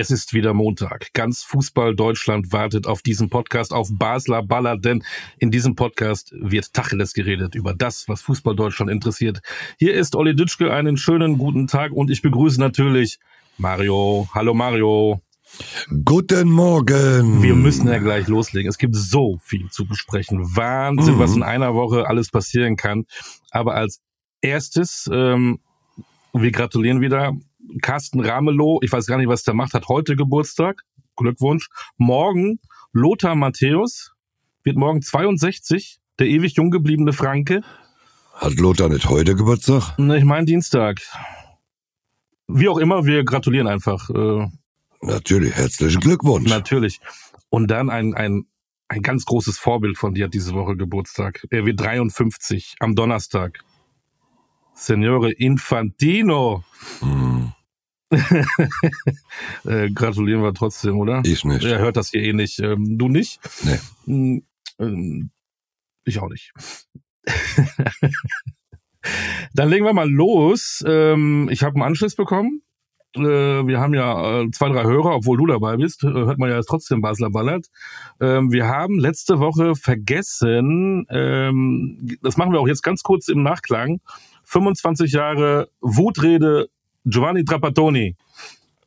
Es ist wieder Montag. Ganz Fußball Deutschland wartet auf diesen Podcast, auf Basler Baller, denn in diesem Podcast wird Tacheles geredet über das, was Fußball Deutschland interessiert. Hier ist Olli Dütschke, einen schönen guten Tag und ich begrüße natürlich Mario. Hallo Mario. Guten Morgen. Wir müssen ja gleich loslegen. Es gibt so viel zu besprechen. Wahnsinn, mhm. was in einer Woche alles passieren kann. Aber als erstes, ähm, wir gratulieren wieder Carsten Ramelow, ich weiß gar nicht, was der macht, hat heute Geburtstag. Glückwunsch. Morgen Lothar Matthäus wird morgen 62, der ewig jung gebliebene Franke. Hat Lothar nicht heute Geburtstag? Ne, ich meine Dienstag. Wie auch immer, wir gratulieren einfach. Äh, Natürlich, herzlichen Glückwunsch. Natürlich. Und dann ein, ein, ein ganz großes Vorbild von dir hat diese Woche Geburtstag. Er wird 53 am Donnerstag. Signore Infantino. Hm. äh, gratulieren wir trotzdem, oder? Ich nicht. Er hört das hier eh nicht. Ähm, du nicht? Nee. Hm, ähm, ich auch nicht. Dann legen wir mal los. Ähm, ich habe einen Anschluss bekommen. Äh, wir haben ja äh, zwei, drei Hörer, obwohl du dabei bist, hört man ja jetzt trotzdem Basler Ballert. Ähm, wir haben letzte Woche vergessen, ähm, das machen wir auch jetzt ganz kurz im Nachklang, 25 Jahre Wutrede Giovanni Trapattoni.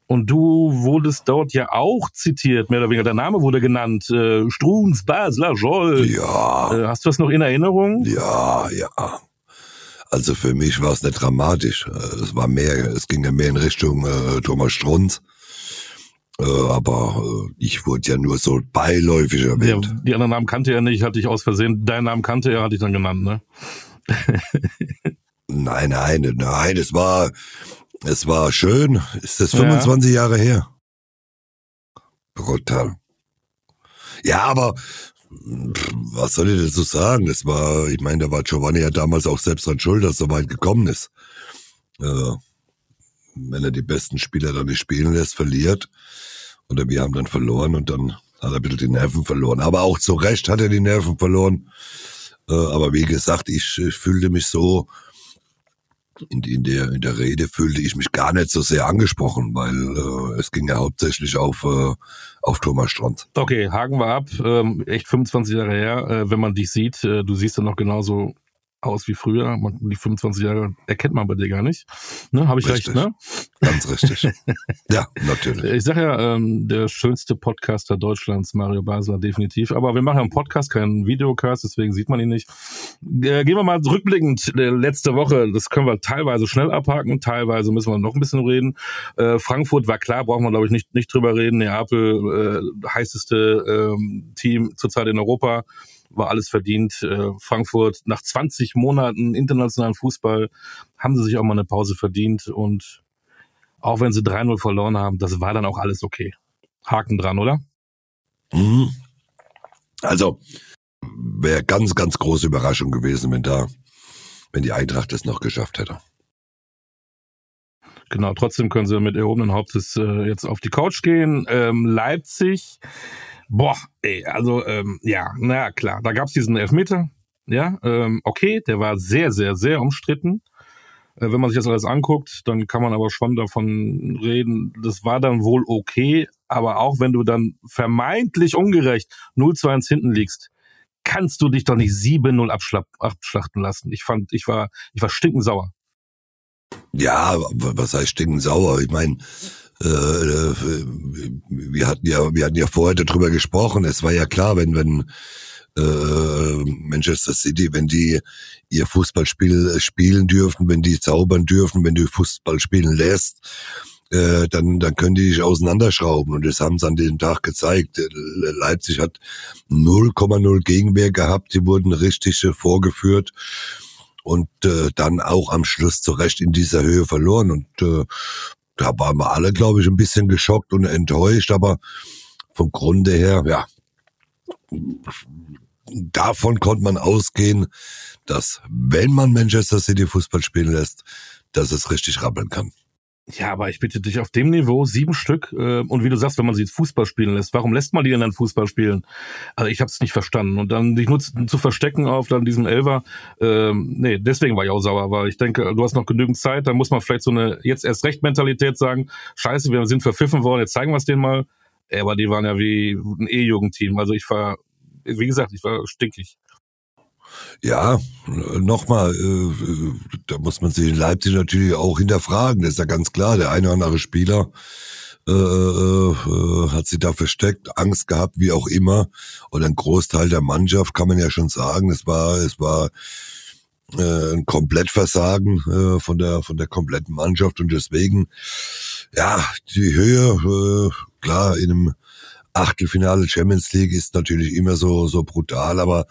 Und du wurdest dort ja auch zitiert, mehr oder weniger. Der Name wurde genannt. Äh, Struns, Basler, Joll. Ja. Äh, hast du das noch in Erinnerung? Ja, ja. Also für mich war es nicht dramatisch. Äh, es war mehr, es ging ja mehr in Richtung äh, Thomas Strunz. Äh, aber äh, ich wurde ja nur so beiläufig erwähnt. Ja, die anderen Namen kannte er nicht, hatte ich aus Versehen. Deinen Namen kannte er, hatte ich dann genannt, ne? nein, nein, nein, es war, es war schön. Ist das 25 ja. Jahre her? Brutal. Ja, aber was soll ich dazu sagen? Das war, ich meine, da war Giovanni ja damals auch selbst dran schuld, dass er so weit gekommen ist. Äh, wenn er die besten Spieler dann nicht spielen lässt, verliert. Oder wir haben dann verloren und dann hat er ein bisschen die Nerven verloren. Aber auch zu Recht hat er die Nerven verloren. Äh, aber wie gesagt, ich, ich fühlte mich so, in, in, der, in der Rede fühlte ich mich gar nicht so sehr angesprochen, weil äh, es ging ja hauptsächlich auf, äh, auf Thomas Strand. Okay, haken wir ab. Ähm, echt 25 Jahre her, äh, wenn man dich sieht, äh, du siehst ja noch genauso aus wie früher. Man, die 25 Jahre erkennt man bei dir gar nicht. Ne, Habe ich richtig. recht, ne? Ganz richtig. ja, natürlich. Ich sage ja, ähm, der schönste Podcaster Deutschlands, Mario Basler, definitiv. Aber wir machen ja einen Podcast, keinen Videocast, deswegen sieht man ihn nicht. Äh, gehen wir mal rückblickend äh, letzte Woche. Das können wir teilweise schnell abhaken, teilweise müssen wir noch ein bisschen reden. Äh, Frankfurt war klar, brauchen wir glaube ich nicht, nicht drüber reden. Neapel, äh, heißeste ähm, Team zurzeit in Europa war alles verdient. Äh, Frankfurt nach 20 Monaten internationalen Fußball haben sie sich auch mal eine Pause verdient und auch wenn sie 3-0 verloren haben, das war dann auch alles okay. Haken dran, oder? Mhm. Also wäre ganz, ganz große Überraschung gewesen, wenn da, wenn die Eintracht es noch geschafft hätte. Genau, trotzdem können sie mit erhobenen Hauptes äh, jetzt auf die Couch gehen. Ähm, Leipzig Boah, ey, also ähm, ja, na klar, da gab's diesen Elfmeter, ja, ähm, okay, der war sehr, sehr, sehr umstritten. Äh, wenn man sich das alles anguckt, dann kann man aber schon davon reden, das war dann wohl okay, aber auch wenn du dann vermeintlich ungerecht 0 zu 1 hinten liegst, kannst du dich doch nicht 7-0 abschlachten lassen. Ich fand, ich war, ich war stinkensauer. Ja, was heißt stinkensauer? Ich meine, äh, äh, wir hatten ja, wir hatten ja vorher darüber gesprochen. Es war ja klar, wenn, wenn äh, Manchester City, wenn die ihr Fußballspiel spielen dürfen, wenn die zaubern dürfen, wenn du Fußball spielen lässt, äh, dann, dann können die dich auseinanderschrauben. Und das haben sie an dem Tag gezeigt. Leipzig hat 0,0 Gegenwehr gehabt. Sie wurden richtig vorgeführt und äh, dann auch am Schluss zu Recht in dieser Höhe verloren. Und äh, da waren wir alle, glaube ich, ein bisschen geschockt und enttäuscht, aber vom Grunde her, ja, davon konnte man ausgehen, dass wenn man Manchester City Fußball spielen lässt, dass es richtig rappeln kann. Ja, aber ich bitte dich, auf dem Niveau sieben Stück äh, und wie du sagst, wenn man sie Fußball spielen lässt, warum lässt man die denn dann Fußball spielen? Also ich habe es nicht verstanden. Und dann dich nur zu verstecken auf dann diesem Elver, ähm, nee, deswegen war ich auch sauer, weil ich denke, du hast noch genügend Zeit, dann muss man vielleicht so eine jetzt erst recht Mentalität sagen, scheiße, wir sind verpfiffen worden, jetzt zeigen wir es denen mal. Aber die waren ja wie ein E-Jugendteam. Also ich war, wie gesagt, ich war stinkig. Ja, nochmal, äh, da muss man sich in Leipzig natürlich auch hinterfragen. Das ist ja ganz klar. Der eine oder andere Spieler äh, äh, hat sich da versteckt, Angst gehabt, wie auch immer. Und ein Großteil der Mannschaft kann man ja schon sagen, es war, es war äh, ein Komplettversagen äh, von der von der kompletten Mannschaft und deswegen ja die Höhe äh, klar in einem Achtelfinale Champions League ist natürlich immer so so brutal, aber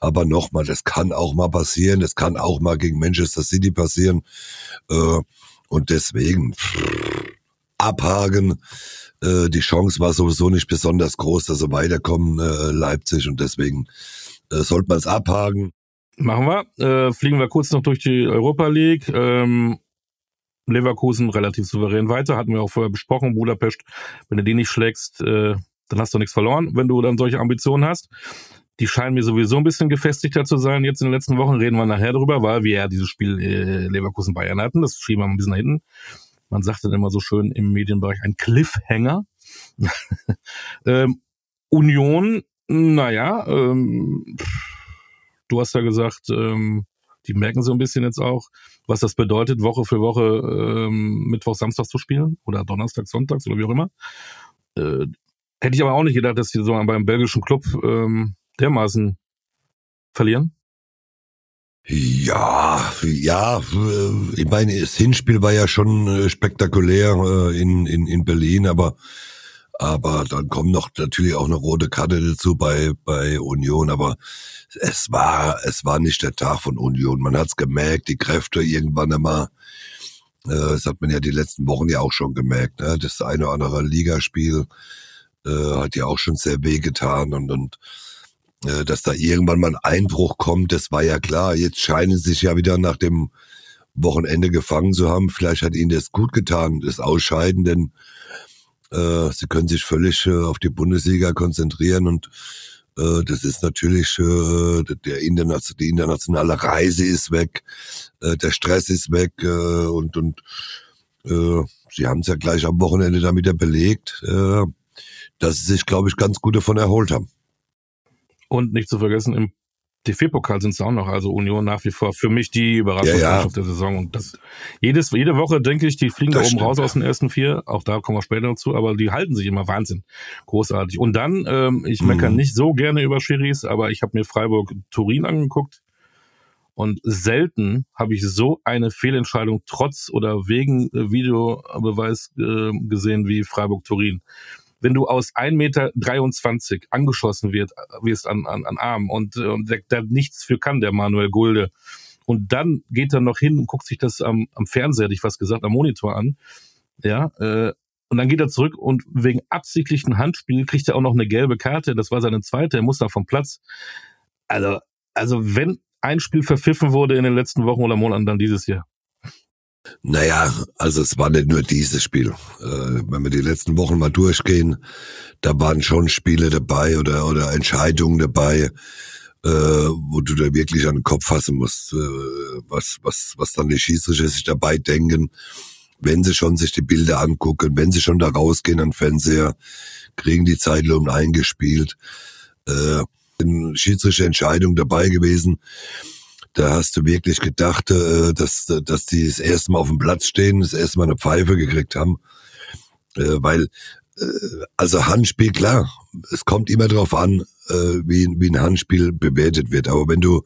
aber nochmal, das kann auch mal passieren, das kann auch mal gegen Manchester City passieren. Äh, und deswegen abhaken. Äh, die Chance war sowieso nicht besonders groß, dass sie weiterkommen, äh, Leipzig. Und deswegen sollte man es abhaken. Machen wir. Fliegen wir kurz noch durch die Europa League. Ähm, Leverkusen relativ souverän weiter, hatten wir auch vorher besprochen. Budapest, wenn du die nicht schlägst, dann hast du nichts verloren, wenn du dann solche Ambitionen hast. Die scheinen mir sowieso ein bisschen gefestigter zu sein. Jetzt in den letzten Wochen reden wir nachher drüber, weil wir ja dieses Spiel äh, Leverkusen-Bayern hatten. Das schieben wir ein bisschen nach hinten. Man sagt dann immer so schön im Medienbereich ein Cliffhanger. ähm, Union, naja, ähm, du hast ja gesagt, ähm, die merken so ein bisschen jetzt auch, was das bedeutet, Woche für Woche ähm, Mittwoch, Samstag zu spielen oder Donnerstag, Sonntags oder wie auch immer. Äh, hätte ich aber auch nicht gedacht, dass die so beim belgischen Club ähm, dermaßen verlieren? Ja, ja, äh, ich meine, das Hinspiel war ja schon äh, spektakulär äh, in, in, in Berlin, aber, aber dann kommt noch natürlich auch eine rote Karte dazu bei, bei Union, aber es war, es war nicht der Tag von Union. Man hat's gemerkt, die Kräfte irgendwann einmal, das hat man ja die letzten Wochen ja auch schon gemerkt, ne? das eine oder andere Ligaspiel äh, hat ja auch schon sehr weh getan und, und dass da irgendwann mal ein Einbruch kommt, das war ja klar. Jetzt scheinen sie sich ja wieder nach dem Wochenende gefangen zu haben. Vielleicht hat ihnen das gut getan, das Ausscheiden, denn äh, sie können sich völlig äh, auf die Bundesliga konzentrieren und äh, das ist natürlich äh, der internationale, die internationale Reise ist weg, äh, der Stress ist weg äh, und und äh, sie haben es ja gleich am Wochenende damit ja belegt, äh, dass sie sich, glaube ich, ganz gut davon erholt haben. Und nicht zu vergessen, im DFB-Pokal sind es auch noch, also Union nach wie vor für mich die Überraschungsmannschaft ja, ja. der Saison. Und das jedes, jede Woche denke ich, die fliegen das da oben stimmt, raus ja. aus den ersten vier. Auch da kommen wir später dazu, aber die halten sich immer Wahnsinn. Großartig. Und dann, ähm, ich meckere mhm. nicht so gerne über Schiris, aber ich habe mir Freiburg-Turin angeguckt. Und selten habe ich so eine Fehlentscheidung trotz oder wegen äh, Videobeweis äh, gesehen wie Freiburg-Turin wenn du aus 1,23 Meter angeschossen wird, wirst an, an, an Arm und, und der, der nichts für kann, der Manuel Gulde. Und dann geht er noch hin und guckt sich das am, am Fernseher, hätte ich fast gesagt, am Monitor an. Ja, äh, und dann geht er zurück und wegen absichtlichen Handspiel kriegt er auch noch eine gelbe Karte. Das war seine zweite, er muss da vom Platz. Also, also wenn ein Spiel verpfiffen wurde in den letzten Wochen oder Monaten, dann dieses Jahr. Naja, also es war nicht nur dieses Spiel. Äh, wenn wir die letzten Wochen mal durchgehen, da waren schon Spiele dabei oder, oder Entscheidungen dabei, äh, wo du da wirklich an den Kopf fassen musst, äh, was, was, was dann die Schiedsrichter sich dabei denken, wenn sie schon sich die Bilder angucken, wenn sie schon da rausgehen an Fernseher, kriegen die Zeitlohn eingespielt. Äh, Schiedsrichter Entscheidung dabei gewesen da hast du wirklich gedacht, äh, dass, dass die das erste Mal auf dem Platz stehen, das erste Mal eine Pfeife gekriegt haben. Äh, weil, äh, also Handspiel, klar, es kommt immer darauf an, wie, wie ein Handspiel bewertet wird. Aber wenn du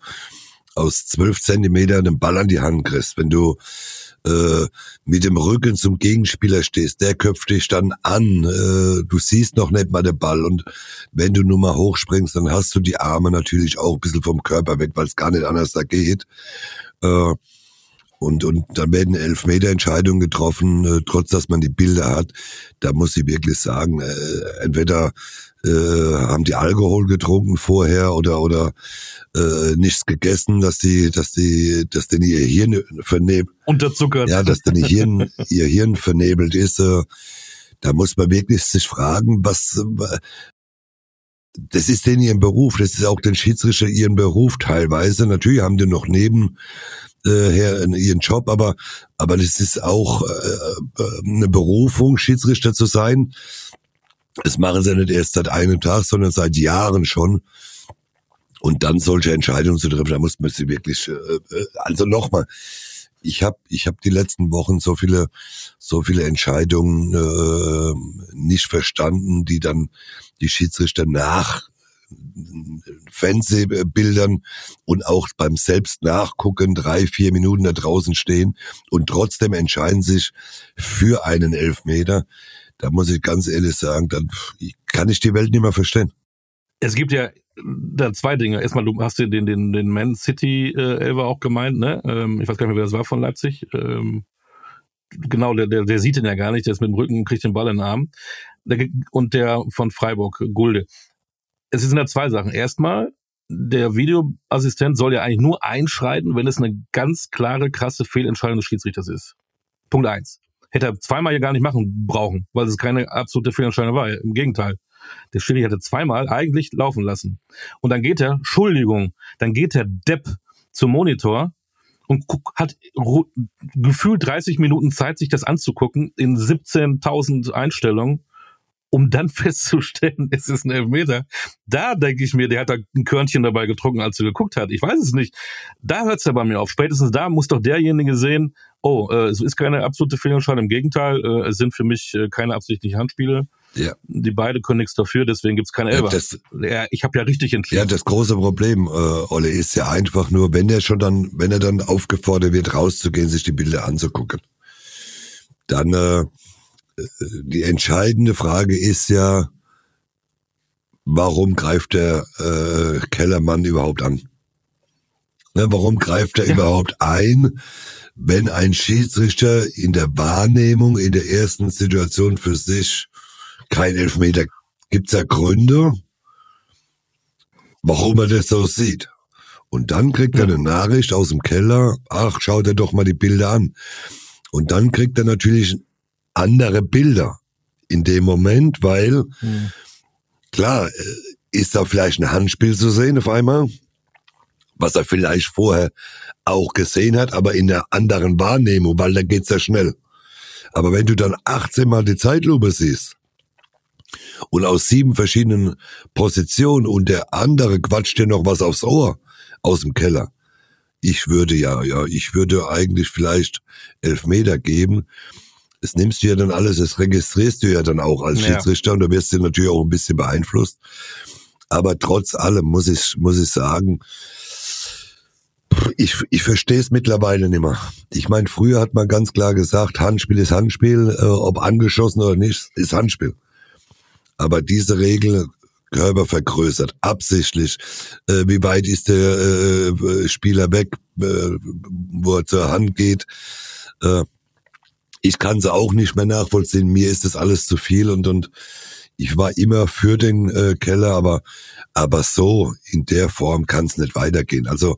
aus zwölf Zentimetern den Ball an die Hand kriegst, wenn du äh, mit dem Rücken zum Gegenspieler stehst, der köpft dich dann an, äh, du siehst noch nicht mal den Ball und wenn du nur mal hochspringst, dann hast du die Arme natürlich auch ein bisschen vom Körper weg, weil es gar nicht anders da geht. Äh, und, und dann werden Elfmeter-Entscheidungen getroffen, äh, trotz dass man die Bilder hat. Da muss ich wirklich sagen, äh, entweder äh, haben die Alkohol getrunken vorher oder oder äh, nichts gegessen, dass die, dass die, dass denn ihr Hirn vernebelt. Unterzuckert. Ja, dass denn ihr Hirn, ihr Hirn vernebelt ist. Äh, da muss man wirklich sich fragen, was, das ist denn ihren Beruf, das ist auch den Schiedsrichter ihren Beruf teilweise. Natürlich haben die noch neben äh, her ihren Job, aber aber das ist auch äh, äh, eine Berufung, Schiedsrichter zu sein. Das machen sie nicht erst seit einem Tag, sondern seit Jahren schon. Und dann solche Entscheidungen zu treffen, da muss man sie wirklich, äh, äh also nochmal, ich habe ich hab die letzten Wochen so viele so viele Entscheidungen äh, nicht verstanden, die dann die Schiedsrichter nach Fernsehbildern und auch beim selbst nachgucken drei, vier Minuten da draußen stehen und trotzdem entscheiden sich für einen Elfmeter. Da muss ich ganz ehrlich sagen, dann kann ich die Welt nicht mehr verstehen. Es gibt ja da zwei Dinge. Erstmal, du hast den, den, den Man City äh, Elver auch gemeint, ne? Ähm, ich weiß gar nicht mehr, wer das war von Leipzig. Ähm, genau, der, der, der sieht den ja gar nicht, der ist mit dem Rücken, kriegt den Ball in den Arm. Der, und der von Freiburg, Gulde es sind ja zwei Sachen. Erstmal, der Videoassistent soll ja eigentlich nur einschreiten, wenn es eine ganz klare, krasse Fehlentscheidung des Schiedsrichters ist. Punkt eins. Hätte er zweimal ja gar nicht machen brauchen, weil es keine absolute Fehlentscheidung war. Im Gegenteil. Der Schiri hätte zweimal eigentlich laufen lassen. Und dann geht er, Entschuldigung, dann geht der Depp zum Monitor und hat gefühlt 30 Minuten Zeit, sich das anzugucken in 17.000 Einstellungen um dann festzustellen, es ist ein Elfmeter. Da denke ich mir, der hat da ein Körnchen dabei getrunken, als er geguckt hat. Ich weiß es nicht. Da hört es ja bei mir auf. Spätestens da muss doch derjenige sehen, oh, äh, es ist keine absolute Fehlentscheidung. Im Gegenteil, äh, es sind für mich äh, keine absichtlichen Handspiele. Ja. Die beide können nichts dafür, deswegen gibt's keine Elber. Ja, ja, ich habe ja richtig entschieden. Ja, das große Problem, äh, Olle, ist ja einfach nur, wenn der schon dann, wenn er dann aufgefordert wird, rauszugehen, sich die Bilder anzugucken, dann äh, die entscheidende Frage ist ja, warum greift der äh, Kellermann überhaupt an? Ne, warum greift er ja. überhaupt ein, wenn ein Schiedsrichter in der Wahrnehmung in der ersten Situation für sich kein Elfmeter gibt's ja Gründe, warum er das so sieht. Und dann kriegt ja. er eine Nachricht aus dem Keller, ach, schaut er doch mal die Bilder an. Und dann kriegt er natürlich andere Bilder in dem Moment, weil mhm. klar, äh, ist da vielleicht ein Handspiel zu sehen auf einmal, was er vielleicht vorher auch gesehen hat, aber in der anderen Wahrnehmung, weil da geht's ja schnell. Aber wenn du dann 18 Mal die Zeitlupe siehst und aus sieben verschiedenen Positionen und der andere quatscht dir noch was aufs Ohr aus dem Keller, ich würde ja, ja, ich würde eigentlich vielleicht elf Meter geben das nimmst du ja dann alles, das registrierst du ja dann auch als Schiedsrichter ja. und da wirst du natürlich auch ein bisschen beeinflusst. Aber trotz allem muss ich, muss ich sagen, ich, ich verstehe es mittlerweile nicht mehr. Ich meine, früher hat man ganz klar gesagt, Handspiel ist Handspiel, äh, ob angeschossen oder nicht, ist Handspiel. Aber diese Regel Körper vergrößert, absichtlich. Äh, wie weit ist der äh, Spieler weg, äh, wo er zur Hand geht? Äh, ich kann sie auch nicht mehr nachvollziehen. Mir ist das alles zu viel und und ich war immer für den äh, Keller, aber aber so in der Form kann es nicht weitergehen. Also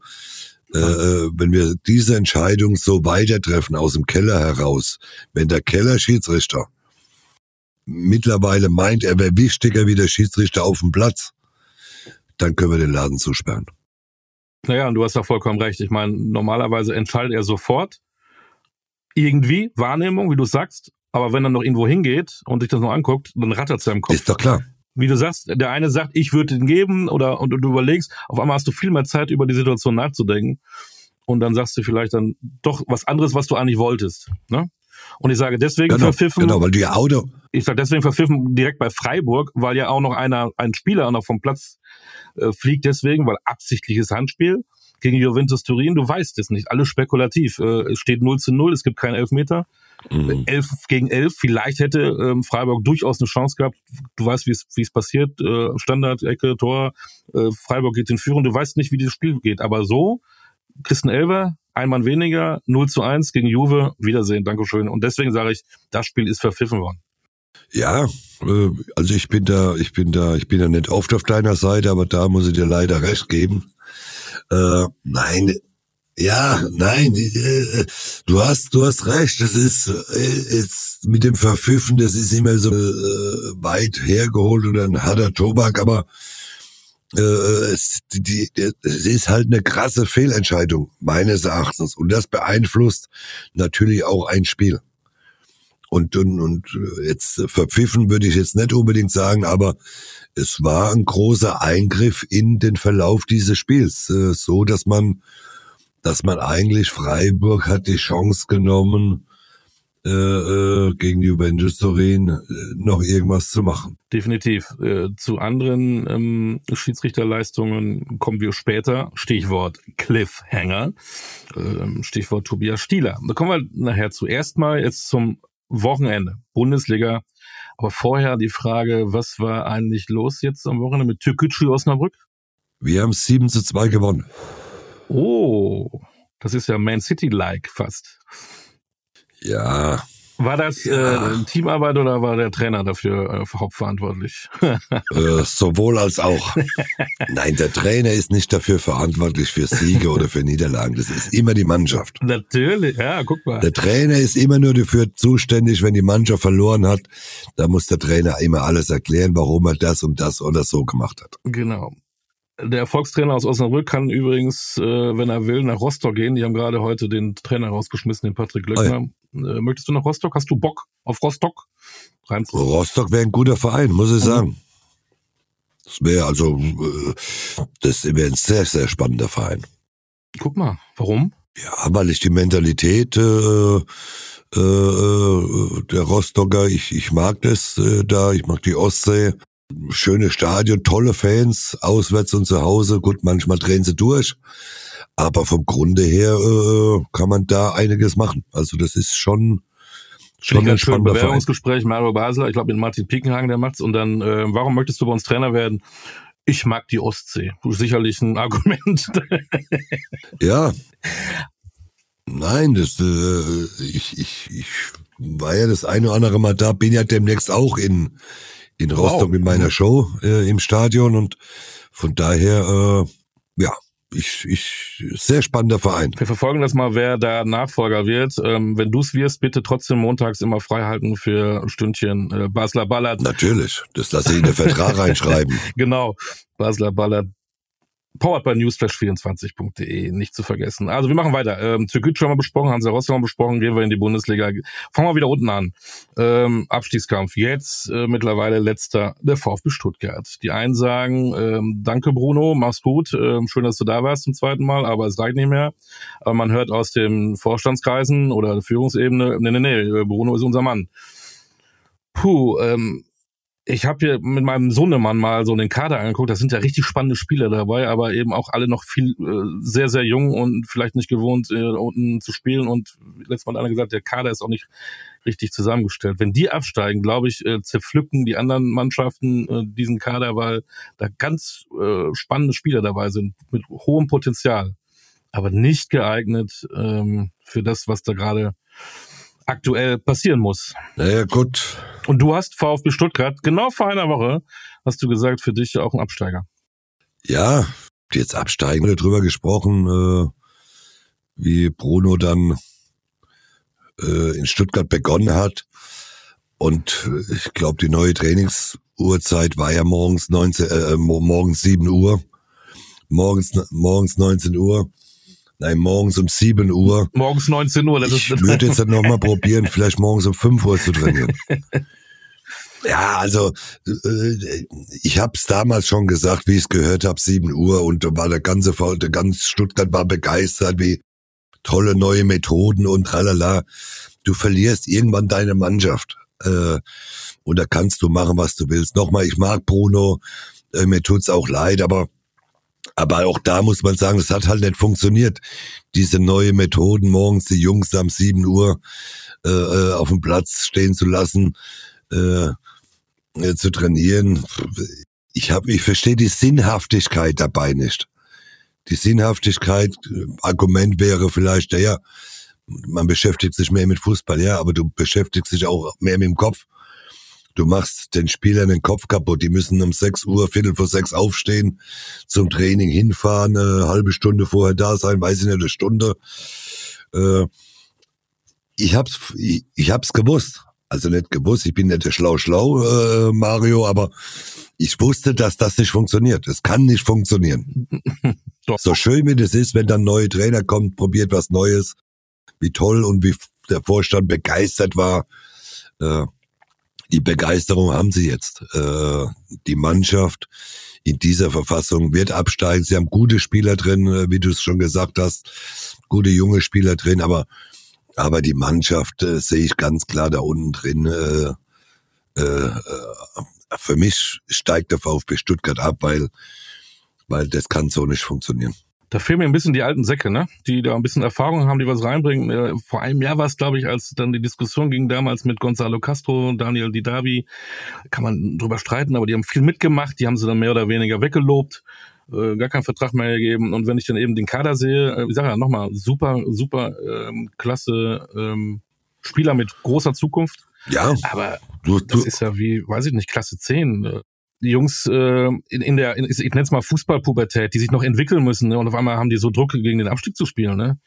äh, äh, wenn wir diese Entscheidung so weitertreffen aus dem Keller heraus, wenn der Keller-Schiedsrichter mittlerweile meint, er wäre wichtiger wie der Schiedsrichter auf dem Platz, dann können wir den Laden zusperren. Naja, und du hast ja vollkommen recht. Ich meine, normalerweise entscheidet er sofort irgendwie Wahrnehmung, wie du sagst, aber wenn er noch irgendwo hingeht und sich das noch anguckt, dann rattert es ja im Kopf. Ist doch klar. Wie du sagst, der eine sagt, ich würde den geben oder und du überlegst, auf einmal hast du viel mehr Zeit über die Situation nachzudenken und dann sagst du vielleicht dann doch was anderes, was du eigentlich wolltest. Ne? Und ich sage deswegen genau, verpfiffen. Genau, weil du ja Auto. Ich sage deswegen verpfiffen direkt bei Freiburg, weil ja auch noch einer, ein Spieler noch vom Platz äh, fliegt deswegen, weil absichtliches Handspiel gegen Juventus Turin, du weißt es nicht. Alles spekulativ. Äh, es steht 0 zu 0, es gibt keinen Elfmeter. Mhm. 11 gegen 11, vielleicht hätte ähm, Freiburg durchaus eine Chance gehabt. Du weißt, wie es passiert. Äh, Standard, Ecke, Tor, äh, Freiburg geht in Führung. Du weißt nicht, wie dieses Spiel geht. Aber so, Christen Elver, ein Mann weniger, 0 zu 1 gegen Juve, Wiedersehen, Dankeschön. Und deswegen sage ich, das Spiel ist verpfiffen worden. Ja, äh, also ich bin da, ich bin da, ich bin da nicht oft auf deiner Seite, aber da muss ich dir leider recht geben. Äh, nein, ja, nein, äh, du hast, du hast recht. Das ist, äh, ist mit dem Verpfiffen, das ist immer so äh, weit hergeholt oder ein harter Tobak, aber äh, es, die, es ist halt eine krasse Fehlentscheidung meines Erachtens und das beeinflusst natürlich auch ein Spiel. Und, und, und jetzt verpfiffen würde ich jetzt nicht unbedingt sagen, aber es war ein großer Eingriff in den Verlauf dieses Spiels, äh, so dass man dass man eigentlich Freiburg hat die Chance genommen, äh, äh, gegen Juventus Turin äh, noch irgendwas zu machen. Definitiv. Äh, zu anderen ähm, Schiedsrichterleistungen kommen wir später. Stichwort Cliffhanger. Äh, Stichwort Tobias Stieler. Da kommen wir nachher zuerst mal jetzt zum Wochenende. Bundesliga. Aber vorher die Frage, was war eigentlich los jetzt am Wochenende mit Türkgücü Osnabrück? Wir haben 7 zu 2 gewonnen. Oh, das ist ja Man City-like fast. Ja. War das ja. äh, Teamarbeit oder war der Trainer dafür äh, hauptverantwortlich? äh, sowohl als auch. Nein, der Trainer ist nicht dafür verantwortlich für Siege oder für Niederlagen. Das ist immer die Mannschaft. Natürlich, ja, guck mal. Der Trainer ist immer nur dafür zuständig, wenn die Mannschaft verloren hat. Da muss der Trainer immer alles erklären, warum er das und das oder so gemacht hat. Genau. Der Erfolgstrainer aus Osnabrück kann übrigens, äh, wenn er will, nach Rostock gehen. Die haben gerade heute den Trainer rausgeschmissen, den Patrick Löckner. Oh ja. äh, möchtest du nach Rostock? Hast du Bock auf Rostock? Rein Rostock wäre ein guter Verein, muss ich mhm. sagen. Das wäre also, äh, das wäre ein sehr, sehr spannender Verein. Guck mal, warum? Ja, weil ich die Mentalität äh, äh, der Rostocker, ich, ich mag das da, ich mag die Ostsee schöne Stadion, tolle Fans, auswärts und zu Hause. Gut, manchmal drehen sie durch. Aber vom Grunde her äh, kann man da einiges machen. Also das ist schon schon ein spannender Bewerbungsgespräch, Mario Basler, ich glaube mit Martin Piekenhagen, der macht's. Und dann, äh, warum möchtest du bei uns Trainer werden? Ich mag die Ostsee. Sicherlich ein Argument. ja. Nein, das, äh, ich, ich, ich war ja das eine oder andere Mal da, bin ja demnächst auch in, in Rostock wow. mit meiner Show äh, im Stadion und von daher, äh, ja, ich, ich, sehr spannender Verein. Wir verfolgen das mal, wer da Nachfolger wird. Ähm, wenn du es wirst, bitte trotzdem montags immer frei halten für ein Stündchen äh, Basler Ballert. Natürlich, das lasse ich in den Vertrag reinschreiben. genau, Basler Ballert Powered by newsflash24.de, nicht zu vergessen. Also wir machen weiter. Ähm, Türkgücü schon mal besprochen, Hansa Rostock haben besprochen, gehen wir in die Bundesliga. Fangen wir wieder unten an. Ähm, Abstiegskampf. Jetzt äh, mittlerweile letzter der VfB Stuttgart. Die einen sagen, ähm, danke Bruno, mach's gut, ähm, schön, dass du da warst zum zweiten Mal, aber es reicht nicht mehr. Aber man hört aus den Vorstandskreisen oder der Führungsebene, nee, nee, nee, Bruno ist unser Mann. Puh, ähm, ich habe hier mit meinem Sohnemann mal so den Kader angeguckt. Da sind ja richtig spannende Spieler dabei, aber eben auch alle noch viel äh, sehr, sehr jung und vielleicht nicht gewohnt, äh, unten zu spielen. Und letztes Mal hat einer gesagt, der Kader ist auch nicht richtig zusammengestellt. Wenn die absteigen, glaube ich, äh, zerpflücken die anderen Mannschaften äh, diesen Kader, weil da ganz äh, spannende Spieler dabei sind mit hohem Potenzial, aber nicht geeignet ähm, für das, was da gerade aktuell passieren muss. Naja, gut. Und du hast VfB Stuttgart, genau vor einer Woche, hast du gesagt, für dich auch ein Absteiger. Ja, jetzt absteigen, wir drüber gesprochen, äh, wie Bruno dann äh, in Stuttgart begonnen hat. Und ich glaube, die neue Trainingsuhrzeit war ja morgens 19, äh, morgens 7 Uhr. Morgens, morgens 19 Uhr. Nein, morgens um 7 Uhr. Morgens 19 Uhr. Das ich würde jetzt noch mal probieren, vielleicht morgens um 5 Uhr zu trainieren. Ja, also äh, ich habe es damals schon gesagt, wie ich es gehört habe, 7 Uhr und da war der ganze der ganz Stuttgart war begeistert, wie tolle neue Methoden und tralala. Du verlierst irgendwann deine Mannschaft äh, und da kannst du machen, was du willst. Nochmal, ich mag Bruno, äh, mir tut's auch leid, aber aber auch da muss man sagen, es hat halt nicht funktioniert. Diese neue Methoden, morgens die Jungs um 7 Uhr äh, äh, auf dem Platz stehen zu lassen, äh, äh, zu trainieren. Ich hab, ich verstehe die Sinnhaftigkeit dabei nicht. die Sinnhaftigkeit, Argument wäre vielleicht, ja, man beschäftigt sich mehr mit Fußball, ja, aber du beschäftigst dich auch mehr mit dem Kopf. Du machst den Spielern den Kopf kaputt. Die müssen um 6 Uhr, Viertel vor sechs aufstehen, zum Training hinfahren, eine halbe Stunde vorher da sein, weiß ich nicht, eine Stunde. Äh, ich hab's, ich, ich hab's gewusst. Also nicht gewusst, ich bin nicht der schlau-schlau äh, Mario, aber ich wusste, dass das nicht funktioniert. Es kann nicht funktionieren. so schön wie das ist, wenn dann neue Trainer kommt, probiert was Neues, wie toll und wie der Vorstand begeistert war. Äh, die Begeisterung haben sie jetzt. Äh, die Mannschaft in dieser Verfassung wird absteigen. Sie haben gute Spieler drin, äh, wie du es schon gesagt hast, gute junge Spieler drin, aber aber die Mannschaft äh, sehe ich ganz klar da unten drin. Äh, äh, für mich steigt der VfB Stuttgart ab, weil weil das kann so nicht funktionieren. Da fehlen mir ein bisschen die alten Säcke, ne? Die da ein bisschen Erfahrung haben, die was reinbringen. Äh, vor einem Jahr war es, glaube ich, als dann die Diskussion ging damals mit Gonzalo Castro, Daniel Didavi. Kann man drüber streiten, aber die haben viel mitgemacht. Die haben sie dann mehr oder weniger weggelobt, äh, gar keinen Vertrag mehr gegeben. Und wenn ich dann eben den Kader sehe, äh, ich sage ja nochmal, super, super ähm, klasse ähm, Spieler mit großer Zukunft. Ja. Aber du, du, das ist ja wie, weiß ich nicht, Klasse 10 die Jungs äh, in, in der, in, ich nenne es mal Fußballpubertät, die sich noch entwickeln müssen, ne? und auf einmal haben die so Druck gegen den Abstieg zu spielen. Ne?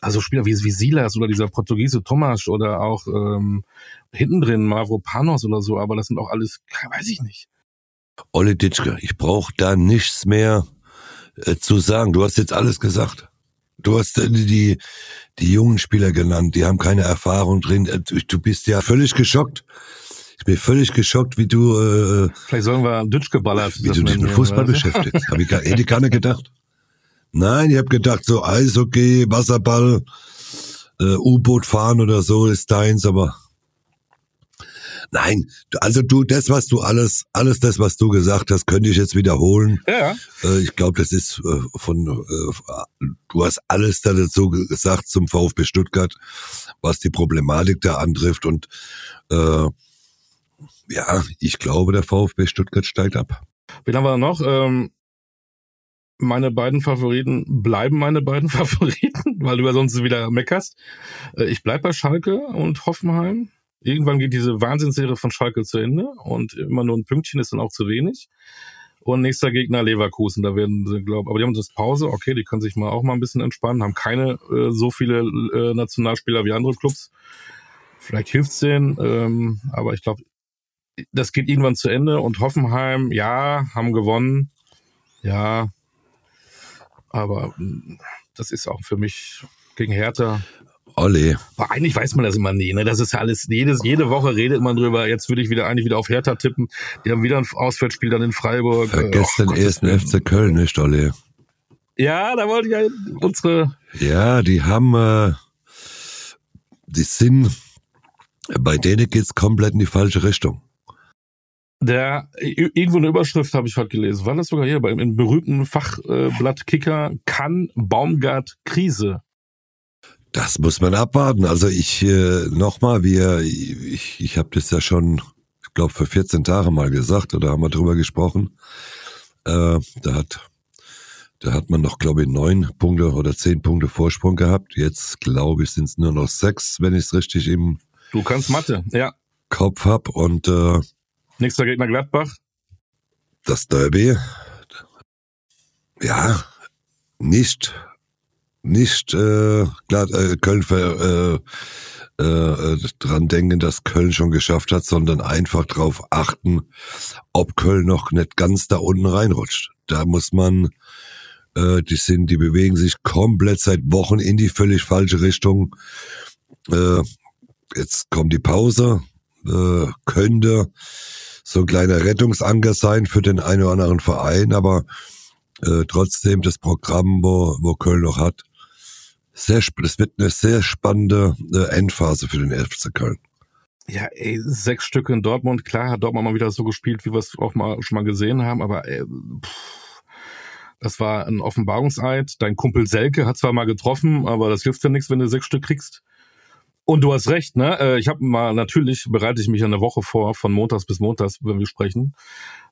Also Spieler wie, wie Silas oder dieser Portugiese Thomas oder auch ähm, hinten drin Mavropanos oder so, aber das sind auch alles, weiß ich nicht. Olle Ditschke, ich brauche da nichts mehr äh, zu sagen. Du hast jetzt alles gesagt. Du hast die, die jungen Spieler genannt, die haben keine Erfahrung drin. Äh, du bist ja völlig geschockt ich bin völlig geschockt, wie du. Äh, Vielleicht sollen wir Dütsch geballert. Wie du dich mit Fußball oder? beschäftigst. Hab ich gar, hätte ich gar nicht gedacht. Nein, ich habe gedacht, so Eishockey, Wasserball, äh, U-Boot fahren oder so ist deins, aber Nein, also du, das, was du alles, alles das, was du gesagt hast, könnte ich jetzt wiederholen. Ja. Äh, ich glaube, das ist äh, von, äh, du hast alles da dazu gesagt zum VfB Stuttgart, was die Problematik da antrifft und äh, ja, ich glaube, der VfB Stuttgart steigt ab. Wen haben wir noch? Ähm, meine beiden Favoriten bleiben meine beiden Favoriten, weil du ja sonst wieder meckerst. Äh, ich bleib bei Schalke und Hoffenheim. Irgendwann geht diese Wahnsinnsserie von Schalke zu Ende und immer nur ein Pünktchen ist dann auch zu wenig. Und nächster Gegner Leverkusen, da werden sie, glaube aber die haben das Pause, okay, die können sich mal auch mal ein bisschen entspannen, haben keine äh, so viele äh, Nationalspieler wie andere Clubs. Vielleicht hilft's denen, ähm, aber ich glaube, das geht irgendwann zu Ende und Hoffenheim, ja, haben gewonnen. Ja, aber hm, das ist auch für mich gegen Hertha. Olli. Aber eigentlich weiß man das immer nie, ne? Das ist ja alles, jedes, jede Woche redet man drüber. Jetzt würde ich wieder eigentlich wieder auf Hertha tippen. Die haben wieder ein Auswärtsspiel dann in Freiburg. Vergesst oh, den ersten FC Köln nicht, Olli. Ja, da wollte ich ja unsere. Ja, die haben, äh, die sind, bei denen geht's komplett in die falsche Richtung. Der irgendwo eine Überschrift habe ich heute gelesen. War das sogar hier beim im berühmten Fachblatt Kicker kann Baumgart Krise. Das muss man abwarten. Also ich äh, nochmal, wir ich, ich habe das ja schon, ich glaube vor 14 Tagen mal gesagt oder haben wir drüber gesprochen. Äh, da hat da hat man noch, glaube ich, neun Punkte oder zehn Punkte Vorsprung gehabt. Jetzt, glaube ich, sind es nur noch sechs, wenn ich es richtig im Du kannst Mathe, ja. Kopf hab und äh, Nächster Gegner Gladbach. Das Derby. Ja, nicht, nicht äh, Glad, äh, Köln äh, äh, dran denken, dass Köln schon geschafft hat, sondern einfach darauf achten, ob Köln noch nicht ganz da unten reinrutscht. Da muss man, äh, die sind, die bewegen sich komplett seit Wochen in die völlig falsche Richtung. Äh, jetzt kommt die Pause, äh, könnte so ein kleiner Rettungsanker sein für den einen oder anderen Verein, aber äh, trotzdem das Programm, wo, wo Köln noch hat, sehr, es wird eine sehr spannende äh, Endphase für den FC Köln. Ja, ey, sechs Stücke in Dortmund. Klar hat Dortmund mal wieder so gespielt, wie wir es auch mal schon mal gesehen haben, aber ey, pff, das war ein Offenbarungseid. Dein Kumpel Selke hat zwar mal getroffen, aber das hilft ja nichts, wenn du sechs Stück kriegst. Und du hast recht, ne? Äh, ich habe mal, natürlich bereite ich mich eine Woche vor, von Montags bis Montags, wenn wir sprechen.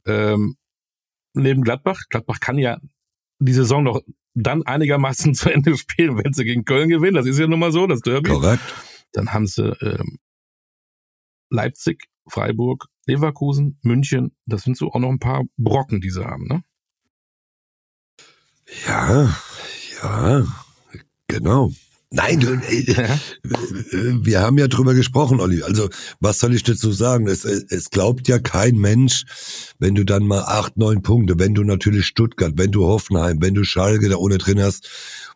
Ähm, neben Gladbach, Gladbach kann ja die Saison noch dann einigermaßen zu Ende spielen, wenn sie gegen Köln gewinnen. Das ist ja nun mal so, das Derby. Korrekt. Dann haben sie ähm, Leipzig, Freiburg, Leverkusen, München. Das sind so auch noch ein paar Brocken, die sie haben, ne? Ja, ja, genau. Nein, du, äh, wir haben ja drüber gesprochen, Olli. Also, was soll ich dazu sagen? Es, es glaubt ja kein Mensch, wenn du dann mal acht, neun Punkte, wenn du natürlich Stuttgart, wenn du Hoffenheim, wenn du Schalke da ohne drin hast,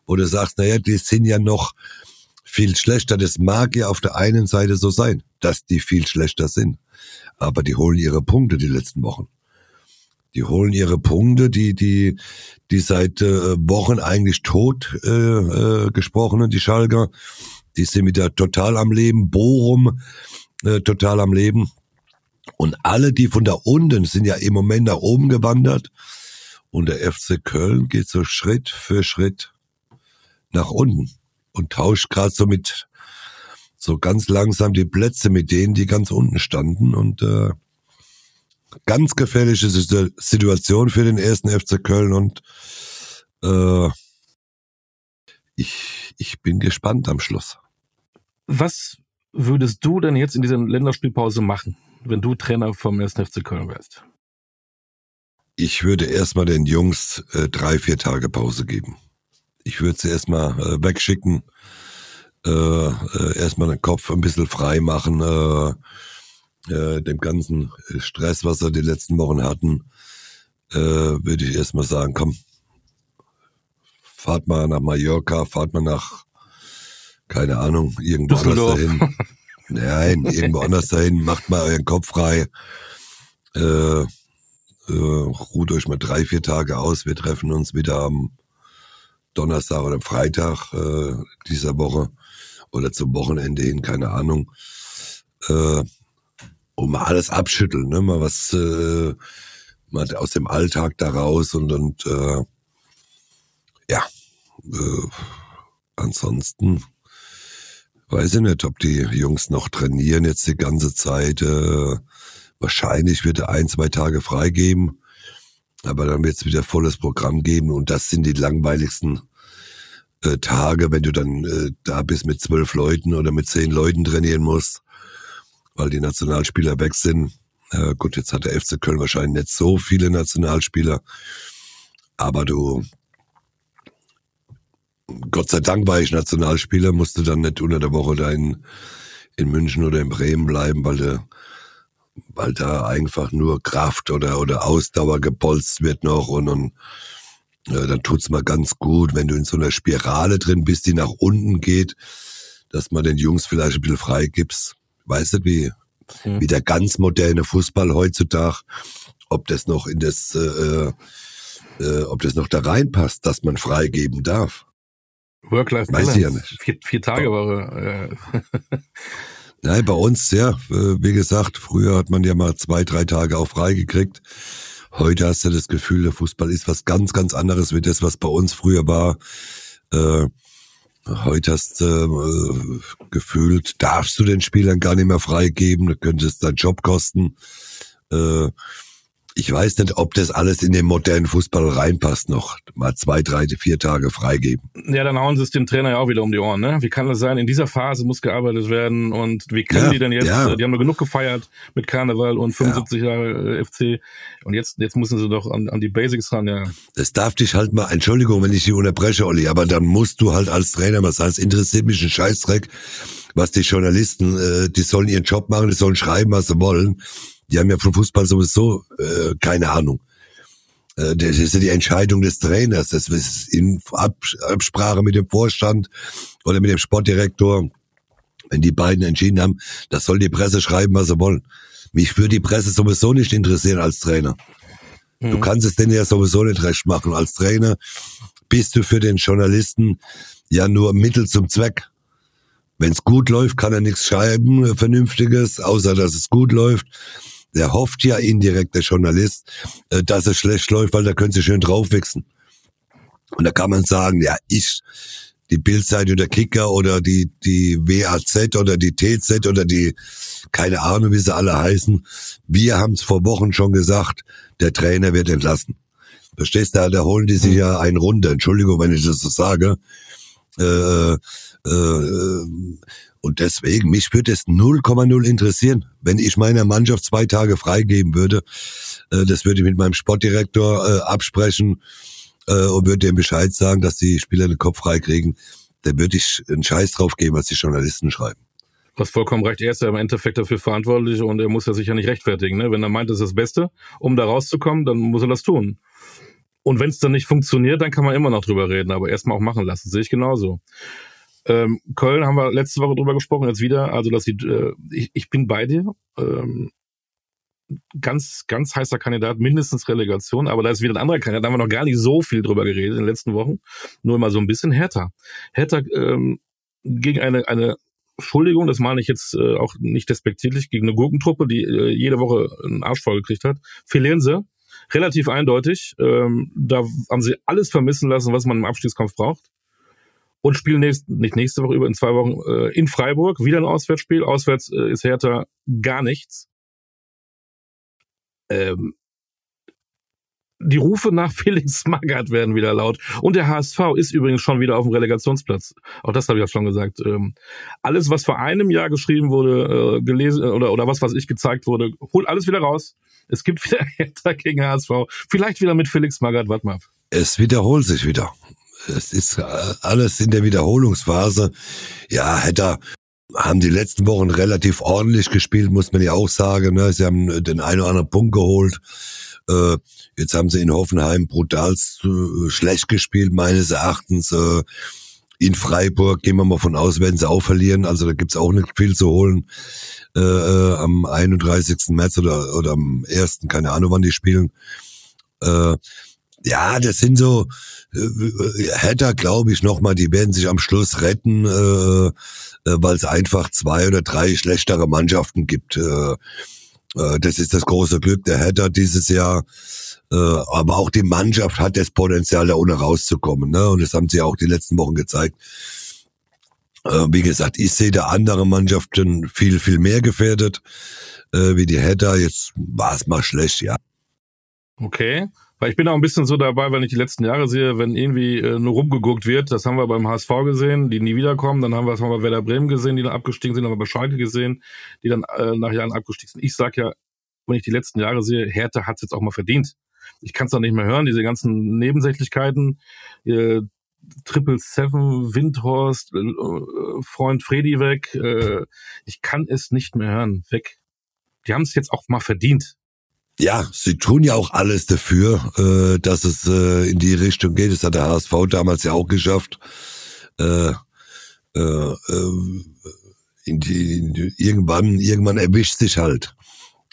wo du sagst, naja, die sind ja noch viel schlechter. Das mag ja auf der einen Seite so sein, dass die viel schlechter sind. Aber die holen ihre Punkte die letzten Wochen. Die holen ihre Punkte, die, die, die seit äh, Wochen eigentlich tot äh, äh, gesprochenen, die Schalker. Die sind wieder total am Leben. Bochum äh, total am Leben. Und alle, die von da unten sind ja im Moment nach oben gewandert. Und der FC Köln geht so Schritt für Schritt nach unten und tauscht gerade so mit so ganz langsam die Plätze mit denen, die ganz unten standen. Und äh, ganz gefährliche Situation für den ersten FC Köln und äh, ich, ich bin gespannt am Schluss. Was würdest du denn jetzt in dieser Länderspielpause machen, wenn du Trainer vom ersten FC Köln wärst? Ich würde erstmal den Jungs äh, drei, vier Tage Pause geben. Ich würde sie erstmal äh, wegschicken, äh, äh, erstmal den Kopf ein bisschen frei machen, äh, äh, dem ganzen Stress, was wir die letzten Wochen hatten, äh, würde ich erstmal sagen, komm, fahrt mal nach Mallorca, fahrt mal nach, keine Ahnung, irgendwo anders dahin. Nein, irgendwo anders dahin, macht mal euren Kopf frei, äh, äh, ruht euch mal drei, vier Tage aus. Wir treffen uns wieder am Donnerstag oder Freitag äh, dieser Woche oder zum Wochenende hin, keine Ahnung. Äh, und mal alles abschütteln, ne? mal was äh, mal aus dem Alltag da raus und, und äh, ja, äh, ansonsten weiß ich nicht, ob die Jungs noch trainieren jetzt die ganze Zeit. Äh, wahrscheinlich wird er ein, zwei Tage freigeben, aber dann wird es wieder volles Programm geben und das sind die langweiligsten äh, Tage, wenn du dann äh, da bist mit zwölf Leuten oder mit zehn Leuten trainieren musst weil die Nationalspieler weg sind. Äh, gut, jetzt hat der FC Köln wahrscheinlich nicht so viele Nationalspieler, aber du, Gott sei Dank war ich Nationalspieler, musste dann nicht unter der Woche da in, in München oder in Bremen bleiben, weil du, weil da einfach nur Kraft oder, oder Ausdauer gepolst wird noch und, und äh, dann tut's mal ganz gut, wenn du in so einer Spirale drin bist, die nach unten geht, dass man den Jungs vielleicht ein bisschen frei gibst weißt du, wie, mhm. wie der ganz moderne Fußball heutzutage, ob das noch in das, äh, äh, ob das noch da reinpasst, dass man freigeben darf. Work-Life-Balance. Ja vier, vier Tage Woche. Äh. Nein, bei uns, ja, äh, wie gesagt, früher hat man ja mal zwei, drei Tage auch freigekriegt. Heute hast du das Gefühl, der Fußball ist was ganz, ganz anderes wie das, was bei uns früher war. Äh, Heute hast du äh, gefühlt, darfst du den Spielern gar nicht mehr freigeben, du könntest deinen Job kosten. Äh, ich weiß nicht, ob das alles in den modernen Fußball reinpasst noch. Mal zwei, drei, vier Tage freigeben. Ja, dann hauen sie es dem Trainer ja auch wieder um die Ohren. Ne? Wie kann das sein? In dieser Phase muss gearbeitet werden und wie können ja, die denn jetzt? Ja. Die haben nur genug gefeiert mit Karneval und 75 ja. Jahre äh, FC und jetzt jetzt müssen sie doch an, an die Basics ran. Ja. Das darf dich halt mal. Entschuldigung, wenn ich dich unterbreche, Olli, aber dann musst du halt als Trainer mal sagen, es interessiert mich ein Scheißdreck, was die Journalisten, äh, die sollen ihren Job machen, die sollen schreiben, was sie wollen die haben ja von Fußball sowieso äh, keine Ahnung. Äh, das ist ja die Entscheidung des Trainers. Das ist in Absprache mit dem Vorstand oder mit dem Sportdirektor. Wenn die beiden entschieden haben, das soll die Presse schreiben, was sie wollen. Mich würde die Presse sowieso nicht interessieren als Trainer. Mhm. Du kannst es denen ja sowieso nicht recht machen. Als Trainer bist du für den Journalisten ja nur Mittel zum Zweck. Wenn es gut läuft, kann er nichts schreiben, Vernünftiges, außer dass es gut läuft der hofft ja indirekt, der Journalist, äh, dass es schlecht läuft, weil da können sie schön draufwechseln. Und da kann man sagen, ja, ich, die Bildseite der Kicker oder die, die WAZ oder die TZ oder die, keine Ahnung, wie sie alle heißen. Wir haben es vor Wochen schon gesagt, der Trainer wird entlassen. Verstehst du? Da holen die sich ja einen runter. Entschuldigung, wenn ich das so sage. Äh, äh, und deswegen, mich würde es 0,0 interessieren, wenn ich meiner Mannschaft zwei Tage freigeben würde. Äh, das würde ich mit meinem Sportdirektor äh, absprechen äh, und würde dem Bescheid sagen, dass die Spieler den Kopf frei kriegen. Da würde ich einen Scheiß drauf geben, was die Journalisten schreiben. Was vollkommen recht. Er ist ja im Endeffekt dafür verantwortlich und er muss ja sich ja nicht rechtfertigen. Ne? Wenn er meint, das ist das Beste, um da rauszukommen, dann muss er das tun. Und wenn es dann nicht funktioniert, dann kann man immer noch drüber reden, aber erstmal auch machen lassen. Sehe ich genauso. Ähm, Köln haben wir letzte Woche drüber gesprochen, jetzt wieder. Also, dass die, äh, ich, ich bin bei dir. Ähm, ganz, ganz heißer Kandidat, mindestens Relegation, aber da ist wieder ein anderer Kandidat, da haben wir noch gar nicht so viel drüber geredet in den letzten Wochen. Nur immer so ein bisschen härter. Härter ähm, gegen eine, eine Entschuldigung, das meine ich jetzt äh, auch nicht despektierlich, gegen eine Gurkentruppe, die äh, jede Woche einen Arsch voll gekriegt hat. Sie. Relativ eindeutig. Ähm, da haben sie alles vermissen lassen, was man im Abstiegskampf braucht. Und spielen nächst, nicht nächste Woche über, in zwei Wochen äh, in Freiburg. Wieder ein Auswärtsspiel. Auswärts äh, ist Hertha gar nichts. Ähm, die Rufe nach Felix Magath werden wieder laut. Und der HSV ist übrigens schon wieder auf dem Relegationsplatz. Auch das habe ich ja schon gesagt. Ähm, alles, was vor einem Jahr geschrieben wurde, äh, gelesen oder, oder was, was ich gezeigt wurde, holt alles wieder raus. Es gibt wieder Hertha gegen HSV. Vielleicht wieder mit Felix Magath. Warte mal. Es wiederholt sich wieder. Es ist äh, alles in der Wiederholungsphase. Ja, Hertha haben die letzten Wochen relativ ordentlich gespielt, muss man ja auch sagen. Ne? Sie haben den einen oder anderen Punkt geholt. Äh, jetzt haben sie in Hoffenheim brutal äh, schlecht gespielt, meines Erachtens. Äh, in Freiburg gehen wir mal von aus, werden sie auch verlieren. Also da gibt's auch nicht viel zu holen. Äh, äh am 31. März oder, oder am 1., keine Ahnung, wann die spielen. Äh, ja, das sind so, äh, Hatter, glaube ich, nochmal, die werden sich am Schluss retten, äh, äh weil es einfach zwei oder drei schlechtere Mannschaften gibt. Äh, äh, das ist das große Glück der Hatter dieses Jahr. Äh, aber auch die Mannschaft hat das Potenzial, da ohne rauszukommen. Ne? Und das haben sie auch die letzten Wochen gezeigt. Äh, wie gesagt, ich sehe da andere Mannschaften viel, viel mehr gefährdet, wie die Hatter. Jetzt war es mal schlecht, ja. Okay. Weil ich bin auch ein bisschen so dabei, wenn ich die letzten Jahre sehe, wenn irgendwie äh, nur rumgeguckt wird, das haben wir beim HSV gesehen, die nie wiederkommen, dann haben wir es mal bei Werder Bremen gesehen, die dann abgestiegen sind, haben wir bei Schalke gesehen, die dann äh, nach Jahren abgestiegen sind. Ich sag ja, wenn ich die letzten Jahre sehe, Hertha hat es jetzt auch mal verdient. Ich kann es doch nicht mehr hören, diese ganzen Nebensächlichkeiten, äh, Triple Seven, Windhorst, äh, Freund Freddy weg, äh, ich kann es nicht mehr hören, weg. Die haben es jetzt auch mal verdient ja, sie tun ja auch alles dafür, äh, dass es äh, in die Richtung geht. Das hat der HSV damals ja auch geschafft. Äh, äh, äh, in die, in irgendwann, irgendwann erwischt sich halt.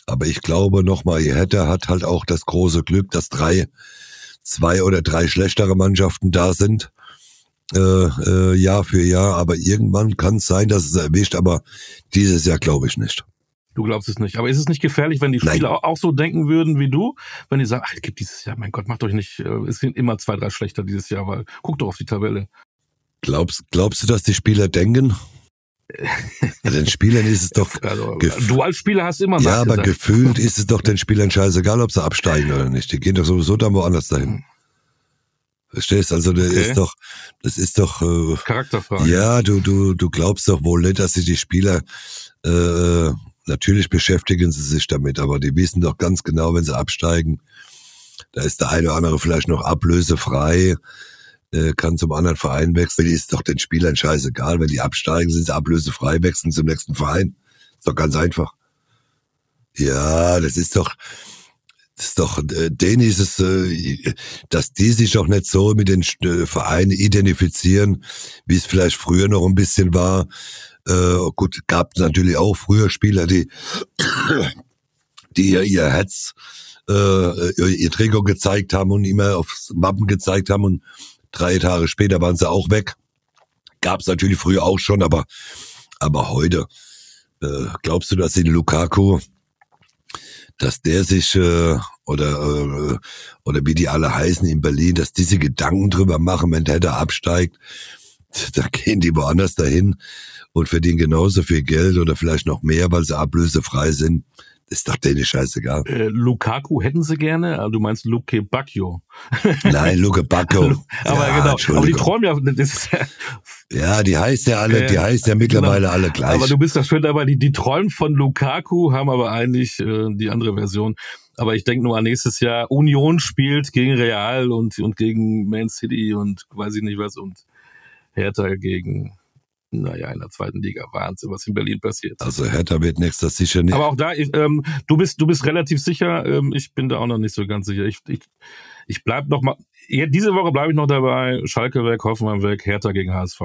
Aber ich glaube nochmal, Hertha hat halt auch das große Glück, dass drei, zwei oder drei schlechtere Mannschaften da sind. Äh, Jahr für Jahr. Aber irgendwann kann es sein, dass es erwischt. Aber dieses Jahr glaube ich nicht. Du glaubst es nicht. Aber ist es nicht gefährlich, wenn die Spieler auch, auch so denken würden wie du? Wenn die sagen, ach, gibt dieses Jahr, mein Gott, macht euch nicht, äh, es sind immer zwei, drei schlechter dieses Jahr, weil guck doch auf die Tabelle. Glaubst, glaubst du, dass die Spieler denken? den Spielern ist es doch. Also, du als Spieler hast immer Ja, aber gefühlt ist es doch den Spielern scheißegal, ob sie absteigen oder nicht. Die gehen doch sowieso dann woanders dahin. Verstehst? Also das okay. ist doch, das ist doch äh, Charakterfrage. Ja, du du du glaubst doch wohl nicht, dass sie die Spieler äh, Natürlich beschäftigen sie sich damit, aber die wissen doch ganz genau, wenn sie absteigen, da ist der eine oder andere vielleicht noch ablösefrei, äh, kann zum anderen Verein wechseln. Ist doch den Spielern scheißegal. Wenn die absteigen, sind sie ablösefrei, wechseln zum nächsten Verein. Ist doch ganz einfach. Ja, das ist doch, das ist doch, äh, denen ist es, äh, dass die sich doch nicht so mit den Vereinen identifizieren, wie es vielleicht früher noch ein bisschen war. Äh, gut, gab natürlich auch früher Spieler, die, die ihr Herz, äh, ihr Trikot gezeigt haben und immer aufs Wappen gezeigt haben und drei Tage später waren sie auch weg. Gab es natürlich früher auch schon, aber, aber heute, äh, glaubst du, dass in Lukaku, dass der sich äh, oder äh, oder wie die alle heißen in Berlin, dass diese Gedanken drüber machen, wenn der da absteigt, da gehen die woanders dahin und verdienen genauso viel Geld oder vielleicht noch mehr, weil sie ablösefrei sind. Ist doch denen scheißegal. Äh, Lukaku hätten sie gerne, du meinst Luke Bacchio. Nein, Luke Bacchio. aber ja, genau, aber die träumen ja, das ist ja, ja, die heißt ja alle, die heißt ja mittlerweile genau. alle gleich. Aber du bist da schön dabei, die, die träumen von Lukaku, haben aber eigentlich äh, die andere Version. Aber ich denke nur an nächstes Jahr, Union spielt gegen Real und, und gegen Man City und weiß ich nicht was und Hertha gegen naja, in der zweiten Liga Wahnsinn, was in Berlin passiert. Also Hertha wird nächstes sicher nicht. Aber auch da, ich, ähm, du bist, du bist relativ sicher. Ähm, ich bin da auch noch nicht so ganz sicher. Ich, ich, ich bleib noch mal. Diese Woche bleibe ich noch dabei. Schalke weg, Hoffenheim weg, Hertha gegen HSV.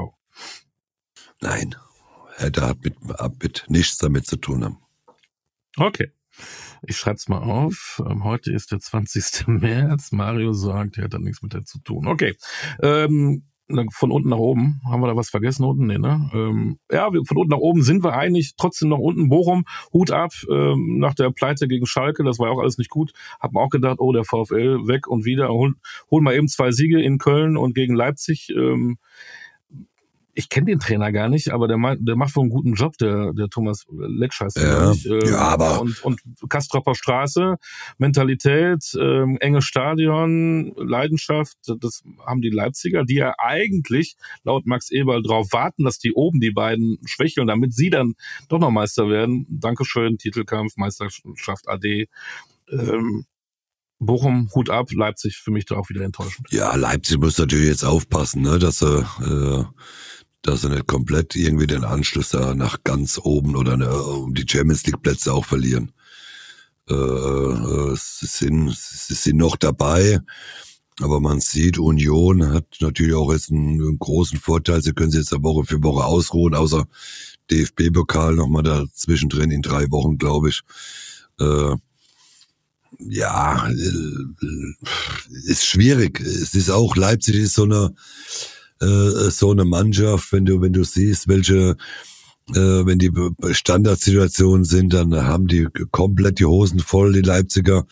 Nein, Hertha hat mit, mit nichts damit zu tun haben. Okay. Ich schreibe es mal auf. Ähm, heute ist der 20. März. Mario sagt, er hat da nichts mit der zu tun. Okay. Ähm, von unten nach oben. Haben wir da was vergessen unten? Nee, ne? Ähm, ja, von unten nach oben sind wir eigentlich trotzdem noch unten. Bochum, Hut ab, ähm, nach der Pleite gegen Schalke, das war auch alles nicht gut. Hab mir auch gedacht, oh, der VfL weg und wieder. Hol, hol mal eben zwei Siege in Köln und gegen Leipzig. Ähm, ich kenne den Trainer gar nicht, aber der, der macht wohl einen guten Job, der, der Thomas Letsch heißt ja, äh, ja, aber und, und Kastropper Straße, Mentalität, äh, enge Stadion, Leidenschaft, das haben die Leipziger, die ja eigentlich laut Max Eberl drauf warten, dass die oben die beiden schwächeln, damit sie dann doch noch Meister werden. Dankeschön, Titelkampf, Meisterschaft AD. Ähm, Bochum, Hut ab, Leipzig für mich da auch wieder enttäuschend. Ja, Leipzig muss natürlich jetzt aufpassen, ne, dass er äh, dass sie nicht komplett irgendwie den Anschluss da nach ganz oben oder ne, um die Champions League Plätze auch verlieren. Äh, äh, sie, sind, sie sind noch dabei, aber man sieht, Union hat natürlich auch jetzt einen, einen großen Vorteil. Sie können sich jetzt Woche für Woche ausruhen, außer DFB-Pokal nochmal da zwischendrin in drei Wochen, glaube ich. Äh, ja, äh, ist schwierig. Es ist auch, Leipzig ist so eine, äh, so eine Mannschaft, wenn du, wenn du siehst, welche, äh, wenn die Standardsituationen sind, dann haben die komplett die Hosen voll, die Leipziger,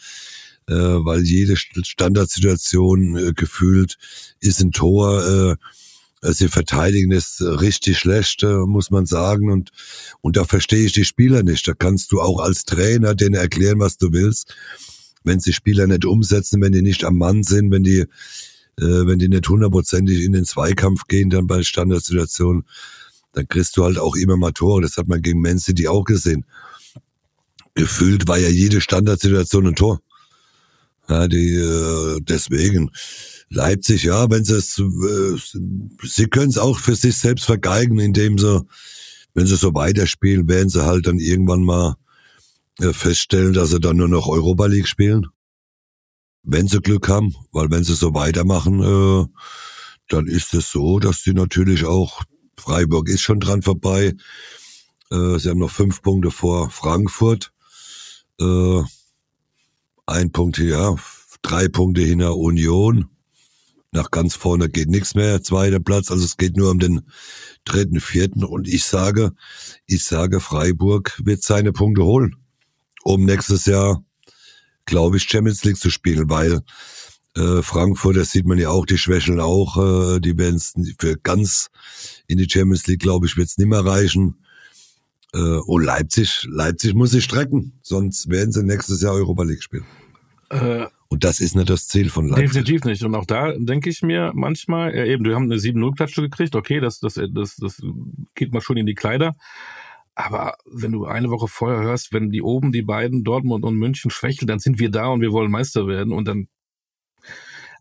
äh, weil jede Standardsituation äh, gefühlt ist ein Tor. Äh, Sie verteidigen es richtig schlecht, äh, muss man sagen. Und, und da verstehe ich die Spieler nicht. Da kannst du auch als Trainer denen erklären, was du willst. Wenn sie Spieler nicht umsetzen, wenn die nicht am Mann sind, wenn die wenn die nicht hundertprozentig in den Zweikampf gehen, dann bei Standardsituationen, dann kriegst du halt auch immer mal Tore. Das hat man gegen Man City auch gesehen. Gefühlt war ja jede Standardsituation ein Tor. Ja, die, äh, deswegen. Leipzig, ja, wenn sie es, äh, sie können es auch für sich selbst vergeigen, indem sie, wenn sie so weiterspielen, werden sie halt dann irgendwann mal äh, feststellen, dass sie dann nur noch Europa League spielen wenn sie Glück haben, weil wenn sie so weitermachen, äh, dann ist es so, dass sie natürlich auch, Freiburg ist schon dran vorbei, äh, sie haben noch fünf Punkte vor Frankfurt, äh, ein Punkt hier, drei Punkte hinter Union, nach ganz vorne geht nichts mehr, zweiter Platz, also es geht nur um den dritten, vierten. Und ich sage, ich sage, Freiburg wird seine Punkte holen, um nächstes Jahr glaube ich, Champions League zu spielen, weil äh, Frankfurt, das sieht man ja auch, die schwächeln auch, äh, die werden es für ganz in die Champions League, glaube ich, wird es nicht mehr reichen. Äh, und Leipzig, Leipzig muss sich strecken, sonst werden sie nächstes Jahr Europa League spielen. Äh, und das ist nicht das Ziel von Leipzig. Definitiv nicht. Und auch da denke ich mir manchmal, ja eben, wir haben eine 7-0-Klatsche gekriegt, okay, das, das, das, das geht mal schon in die Kleider. Aber wenn du eine Woche vorher hörst, wenn die oben, die beiden, Dortmund und München schwächeln, dann sind wir da und wir wollen Meister werden und dann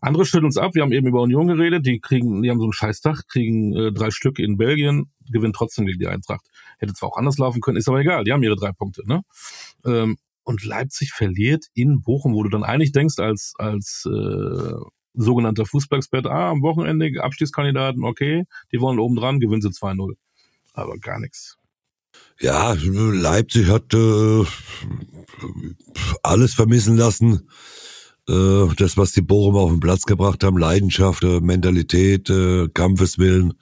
andere stellen uns ab. Wir haben eben über Union geredet. Die kriegen, die haben so ein Scheißdach, kriegen äh, drei Stück in Belgien, gewinnen trotzdem gegen die Eintracht. Hätte zwar auch anders laufen können, ist aber egal. Die haben ihre drei Punkte. Ne? Ähm, und Leipzig verliert in Bochum, wo du dann eigentlich denkst als als äh, sogenannter Fußballexperte, ah, am Wochenende Abstiegskandidaten, okay, die wollen oben dran, gewinnen sie 2-0. Aber gar nichts. Ja, Leipzig hat äh, alles vermissen lassen. Äh, das, was die Bochum auf den Platz gebracht haben, Leidenschaft, äh, Mentalität, äh, Kampfeswillen.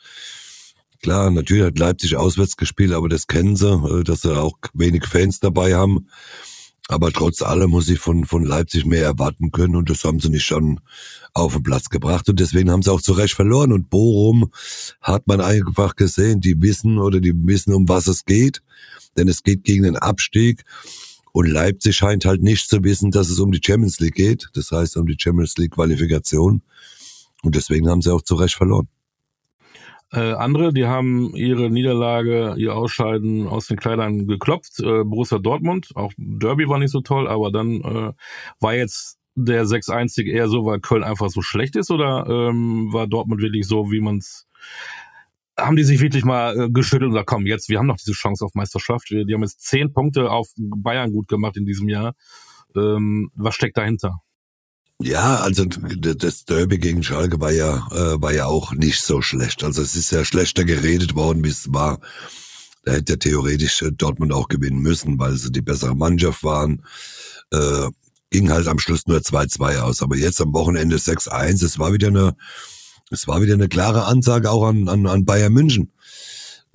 Klar, natürlich hat Leipzig auswärts gespielt, aber das kennen sie, äh, dass sie auch wenig Fans dabei haben. Aber trotz allem muss ich von, von Leipzig mehr erwarten können und das haben sie nicht schon auf den Platz gebracht und deswegen haben sie auch zu Recht verloren und Bochum hat man einfach gesehen, die wissen oder die wissen, um was es geht, denn es geht gegen den Abstieg Und Leipzig scheint halt nicht zu wissen, dass es um die Champions League geht. Das heißt um die Champions League Qualifikation. Und deswegen haben sie auch zu Recht verloren. Äh, andere, die haben ihre Niederlage, ihr Ausscheiden aus den Kleidern geklopft. Äh, Borussia Dortmund, auch Derby war nicht so toll, aber dann äh, war jetzt der 6-1 eher so, weil Köln einfach so schlecht ist oder ähm, war Dortmund wirklich so, wie man es haben die sich wirklich mal äh, geschüttelt und gesagt, komm, jetzt, wir haben noch diese Chance auf Meisterschaft. Wir, die haben jetzt zehn Punkte auf Bayern gut gemacht in diesem Jahr. Ähm, was steckt dahinter? Ja, also das Derby gegen Schalke war ja, äh, war ja auch nicht so schlecht. Also es ist ja schlechter geredet worden, wie es war. Da hätte ja theoretisch äh, Dortmund auch gewinnen müssen, weil sie die bessere Mannschaft waren. Äh, ging halt am Schluss nur 2-2 aus. Aber jetzt am Wochenende 6-1. Es war wieder eine, es war wieder eine klare Ansage auch an, an, an Bayern München.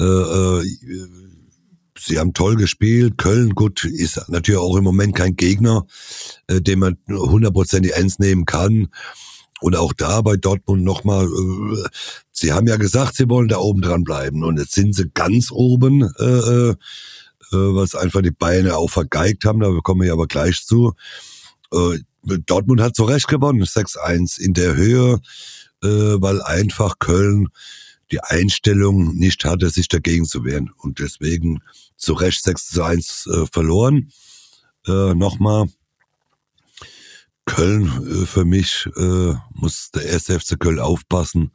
Äh, äh, sie haben toll gespielt. Köln, gut, ist natürlich auch im Moment kein Gegner, äh, den man hundertprozentig ernst nehmen kann. Und auch da bei Dortmund nochmal, äh, sie haben ja gesagt, sie wollen da oben dran bleiben. Und jetzt sind sie ganz oben, äh, äh, äh was einfach die Beine auch vergeigt haben. Da kommen wir aber gleich zu. Äh, Dortmund hat zu Recht gewonnen, 6-1 in der Höhe, äh, weil einfach Köln die Einstellung nicht hatte, sich dagegen zu wehren. Und deswegen zu Recht 6 zu 1 äh, verloren. Äh, Nochmal. Köln äh, für mich äh, muss der erste FC Köln aufpassen,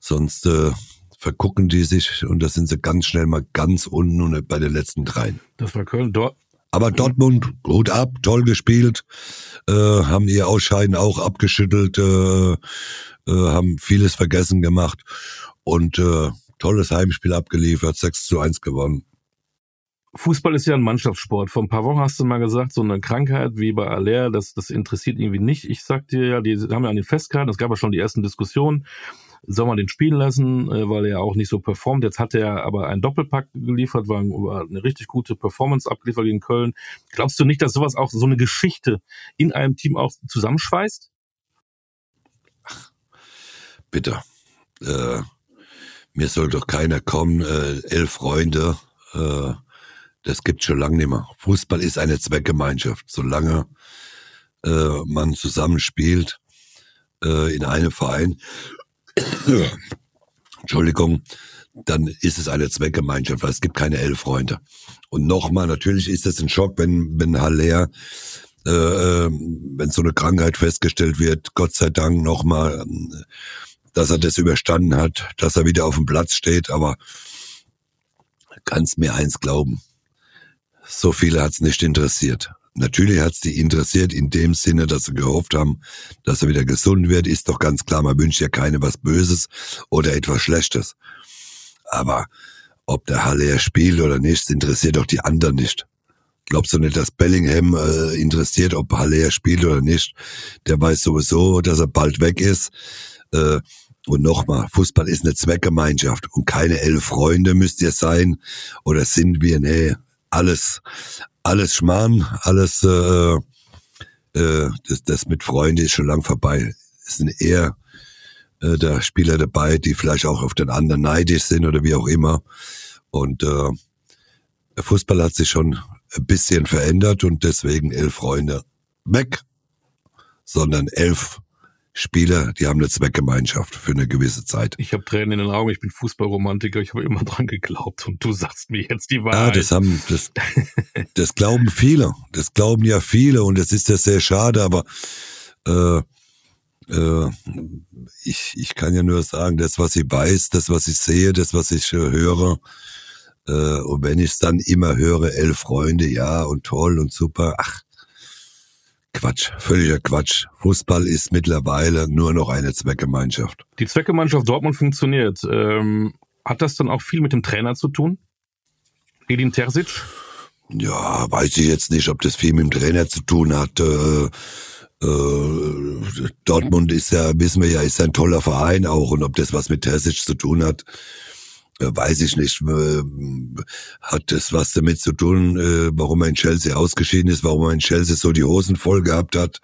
sonst äh, vergucken die sich und da sind sie ganz schnell mal ganz unten und bei den letzten dreien. Das war Köln. Dort aber Dortmund, gut ab, toll gespielt, äh, haben ihr Ausscheiden auch abgeschüttelt, äh, äh, haben vieles vergessen gemacht und äh, tolles Heimspiel abgeliefert, 6 zu 1 gewonnen. Fußball ist ja ein Mannschaftssport. Vor ein paar Wochen hast du mal gesagt, so eine Krankheit wie bei Aller, das, das interessiert irgendwie nicht. Ich sag dir ja, die haben ja an den festgehalten, es gab ja schon die ersten Diskussionen. Soll man den spielen lassen, äh, weil er auch nicht so performt. Jetzt hat er aber einen Doppelpack geliefert, war eine richtig gute Performance abgeliefert gegen Köln. Glaubst du nicht, dass sowas auch so eine Geschichte in einem Team auch zusammenschweißt? Ach, bitte. Äh, mir soll doch keiner kommen, äh, elf Freunde, äh, das gibt schon lange nicht mehr. Fußball ist eine Zweckgemeinschaft. Solange äh, man zusammenspielt äh, in einem Verein, Entschuldigung, dann ist es eine Zweckgemeinschaft, weil es gibt keine elf Freunde. Und nochmal, natürlich ist es ein Schock, wenn, wenn Haller, äh, äh, wenn so eine Krankheit festgestellt wird, Gott sei Dank nochmal, dass er das überstanden hat, dass er wieder auf dem Platz steht, aber kannst mir eins glauben, so viele hat's nicht interessiert. Natürlich hat's die interessiert in dem Sinne, dass sie gehofft haben, dass er wieder gesund wird. Ist doch ganz klar, man wünscht ja keine was Böses oder etwas Schlechtes. Aber ob der Haller spielt oder nicht, interessiert doch die anderen nicht. Glaubst du nicht, dass Bellingham äh, interessiert, ob Haller spielt oder nicht? Der weiß sowieso, dass er bald weg ist. Äh, und nochmal, Fußball ist eine Zweckgemeinschaft und keine elf Freunde müsst ihr sein oder sind wir, nee, alles, alles Schmarrn, alles, äh, äh, das, das mit Freunden ist schon lang vorbei. Es sind eher äh, da Spieler dabei, die vielleicht auch auf den anderen neidisch sind oder wie auch immer. Und äh, Fußball hat sich schon ein bisschen verändert und deswegen elf Freunde weg, sondern elf Spieler, die haben eine Zweckgemeinschaft für eine gewisse Zeit. Ich habe Tränen in den Augen, ich bin Fußballromantiker, ich habe immer dran geglaubt und du sagst mir jetzt die Wahrheit. Ja, das haben, das, das glauben viele, das glauben ja viele und das ist ja sehr schade, aber äh, äh, ich, ich kann ja nur sagen, das, was ich weiß, das, was ich sehe, das, was ich äh, höre, äh, und wenn ich es dann immer höre, elf Freunde, ja, und toll und super, ach, Quatsch, völliger Quatsch. Fußball ist mittlerweile nur noch eine Zweckgemeinschaft. Die Zweckgemeinschaft Dortmund funktioniert. Ähm, hat das dann auch viel mit dem Trainer zu tun? Edin Terzic? Ja, weiß ich jetzt nicht, ob das viel mit dem Trainer zu tun hat. Äh, äh, Dortmund ist ja, wissen wir ja, ist ein toller Verein auch und ob das was mit Terzic zu tun hat, weiß ich nicht. Äh, hat das was damit zu tun, äh, warum er in Chelsea ausgeschieden ist, warum er in Chelsea so die Hosen voll gehabt hat,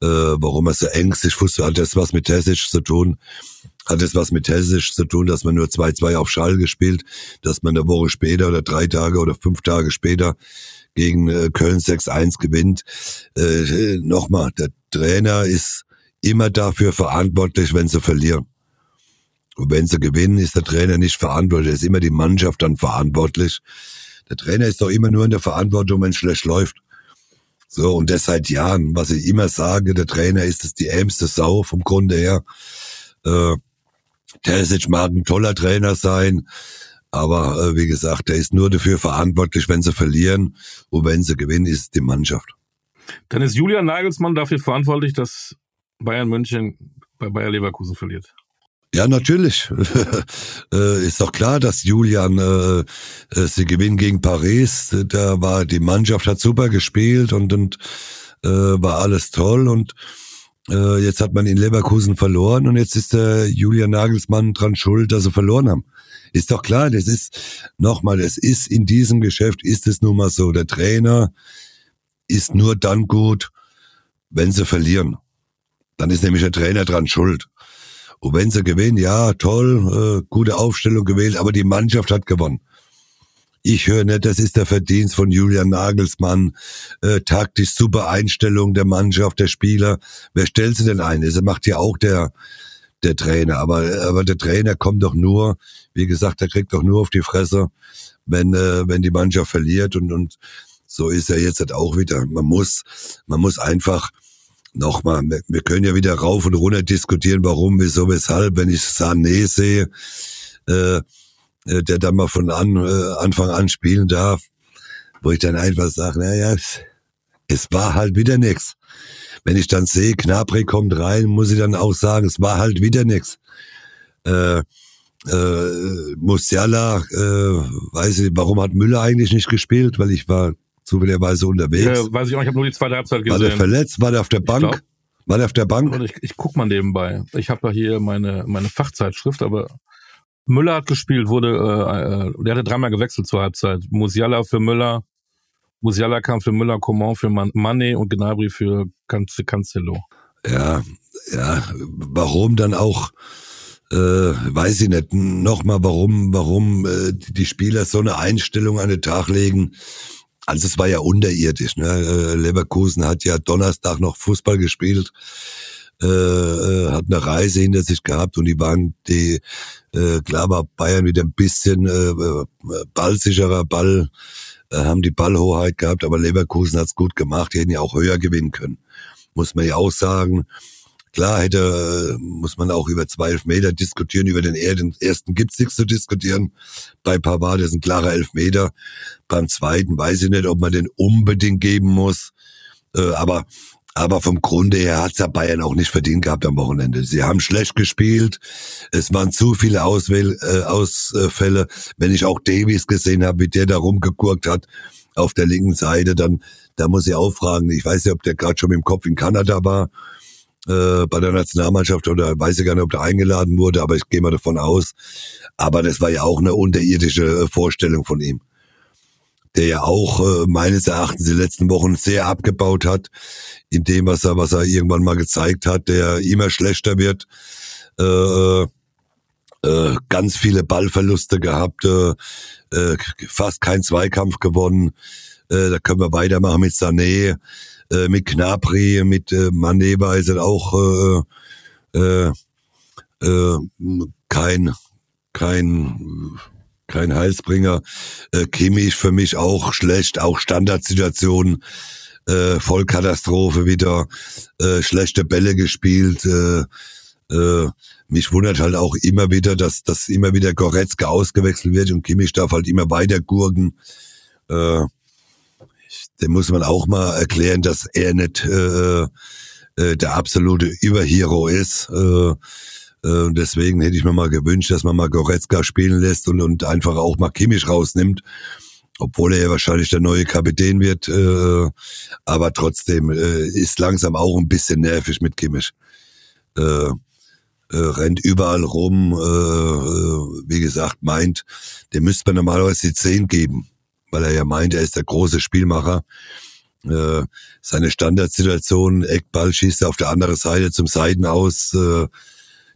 warum er so ängstlich wusste, hat das was mit Tessic zu tun? Hat das was mit Tessic zu tun, dass man nur 2-2 auf Schall gespielt, dass man eine Woche später oder drei Tage oder fünf Tage später gegen äh, Köln 6-1 gewinnt. Äh, Nochmal, der Trainer ist immer dafür verantwortlich, wenn sie verlieren. Und wenn sie gewinnen, ist der Trainer nicht verantwortlich, ist immer die Mannschaft dann verantwortlich. Der Trainer ist doch immer nur in der Verantwortung, wenn es schlecht läuft. So, und das seit Jahren, was ich immer sage, der Trainer ist es die ärmste Sau vom Grunde her. Äh, Terzic mag ein toller Trainer sein, aber äh, wie gesagt, der ist nur dafür verantwortlich, wenn sie verlieren. Und wenn sie gewinnen, ist es die Mannschaft. Dann ist Julian Nagelsmann dafür verantwortlich, dass Bayern München bei Bayer Leverkusen verliert. Ja, natürlich. äh, ist doch klar, dass Julian, äh, äh, sie gewinnen gegen Paris. Da war die Mannschaft hat super gespielt und und äh, war alles toll und äh, jetzt hat man in Leverkusen verloren und jetzt ist der Julian Nagelsmann dran schuld, dass sie verloren haben. Ist doch klar, das ist nochmal, das ist in diesem Geschäft ist es nun mal so. Der Trainer ist nur dann gut, wenn sie verlieren. Dann ist nämlich der Trainer dran schuld. Und wenn sie gewinnen, ja, toll, äh, gute Aufstellung gewählt, aber die Mannschaft hat gewonnen. Ich höre nicht, das ist der Verdienst von Julian Nagelsmann. Äh, taktisch super Einstellung der Mannschaft, der Spieler. Wer stellt sie denn ein? Das macht ja auch der, der Trainer. Aber, aber der Trainer kommt doch nur, wie gesagt, der kriegt doch nur auf die Fresse, wenn, äh, wenn die Mannschaft verliert. Und, und so ist er jetzt halt auch wieder. Man muss, man muss einfach nochmal, wir können ja wieder rauf und runter diskutieren, warum, wieso, weshalb, wenn ich Sané sehe, äh, äh, der dann mal von an, äh, Anfang an spielen darf, wo ich dann einfach sage, naja, es, es war halt wieder nix. Wenn ich dann sehe, Knapri kommt rein, muss ich dann auch sagen, es war halt wieder nix. Äh, äh, Musiala, äh, weiß ich, warum hat Müller eigentlich nicht gespielt? Weil ich war zufälligerweise unterwegs. Äh, weiß ich auch, ich habe nur die zweite Halbzeit gesehen. War der verletzt? War der auf der Bank? War der auf der Bank? Ich, ich guck mal nebenbei. Ich habe da hier meine, meine Fachzeitschrift, aber Müller hat gespielt, wurde, äh, äh, der hatte dreimal gewechselt zur Halbzeit. Musiala für Müller, Musiala kam für Müller, Coman für Man Mané und Gnabry für Cancelo. Ja, ja, warum dann auch, äh, weiß ich nicht, nochmal, warum, warum äh, die Spieler so eine Einstellung an den Tag legen, also es war ja unterirdisch. Ne? Äh, Leverkusen hat ja Donnerstag noch Fußball gespielt, äh, äh, hat eine Reise hinter sich gehabt und die waren die äh, klar war Bayern wieder ein bisschen äh, äh ballsicherer Ball, äh, haben die Ballhoheit gehabt, aber Leverkusen hat's gut gemacht, die hätten ja auch höher gewinnen können. Muss man ja auch sagen. Klar hätte, muss man auch über zwölf Meter diskutieren, über den ersten gibt's nichts zu diskutieren. Bei Pavard ist ein klarer Elfmeter. Beim zweiten weiß ich nicht, ob man den unbedingt geben muss. Äh, aber aber vom Grunde her hat's ja Bayern auch nicht verdient gehabt am Wochenende. Sie haben schlecht gespielt. Es waren zu viele Auswähl, äh, Ausfälle. Wenn ich auch Davies gesehen habe, wie der da rumgegurkt hat auf der linken Seite, dann da muss ich auch fragen. Ich weiß nicht, ob der gerade schon mit dem Kopf in Kanada war äh, bei der Nationalmannschaft oder weiß ich gar nicht, ob der eingeladen wurde, aber ich gehe mal davon aus. Aber das war ja auch eine unterirdische äh, Vorstellung von ihm. Der ja auch äh, meines Erachtens die letzten Wochen sehr abgebaut hat, in dem, was er, was er irgendwann mal gezeigt hat, der immer schlechter wird. Äh, äh, ganz viele Ballverluste gehabt, äh, fast kein Zweikampf gewonnen. Da können wir weitermachen mit Sané äh, mit Knapri, mit äh, Maneva ist er auch äh, äh, äh, kein kein kein Heilsbringer. Äh, Kimmich für mich auch schlecht, auch Standardsituationen, äh, Vollkatastrophe wieder, äh, schlechte Bälle gespielt. Äh, äh, mich wundert halt auch immer wieder, dass, dass immer wieder Goretzka ausgewechselt wird und Kimmich darf halt immer weiter gurken. Äh, dem muss man auch mal erklären, dass er nicht äh, äh, der absolute Überhero ist. Äh, äh, deswegen hätte ich mir mal gewünscht, dass man mal Goretzka spielen lässt und, und einfach auch mal Kimmich rausnimmt. Obwohl er ja wahrscheinlich der neue Kapitän wird. Äh, aber trotzdem äh, ist langsam auch ein bisschen nervig mit Kimmich. Äh, äh, rennt überall rum, äh, äh wie gesagt, meint, dem müsste man normalerweise die 10 geben weil er ja meint, er ist der große Spielmacher. Äh, seine Standardsituation, Eckball schießt er auf der anderen Seite zum Seiten aus. Äh,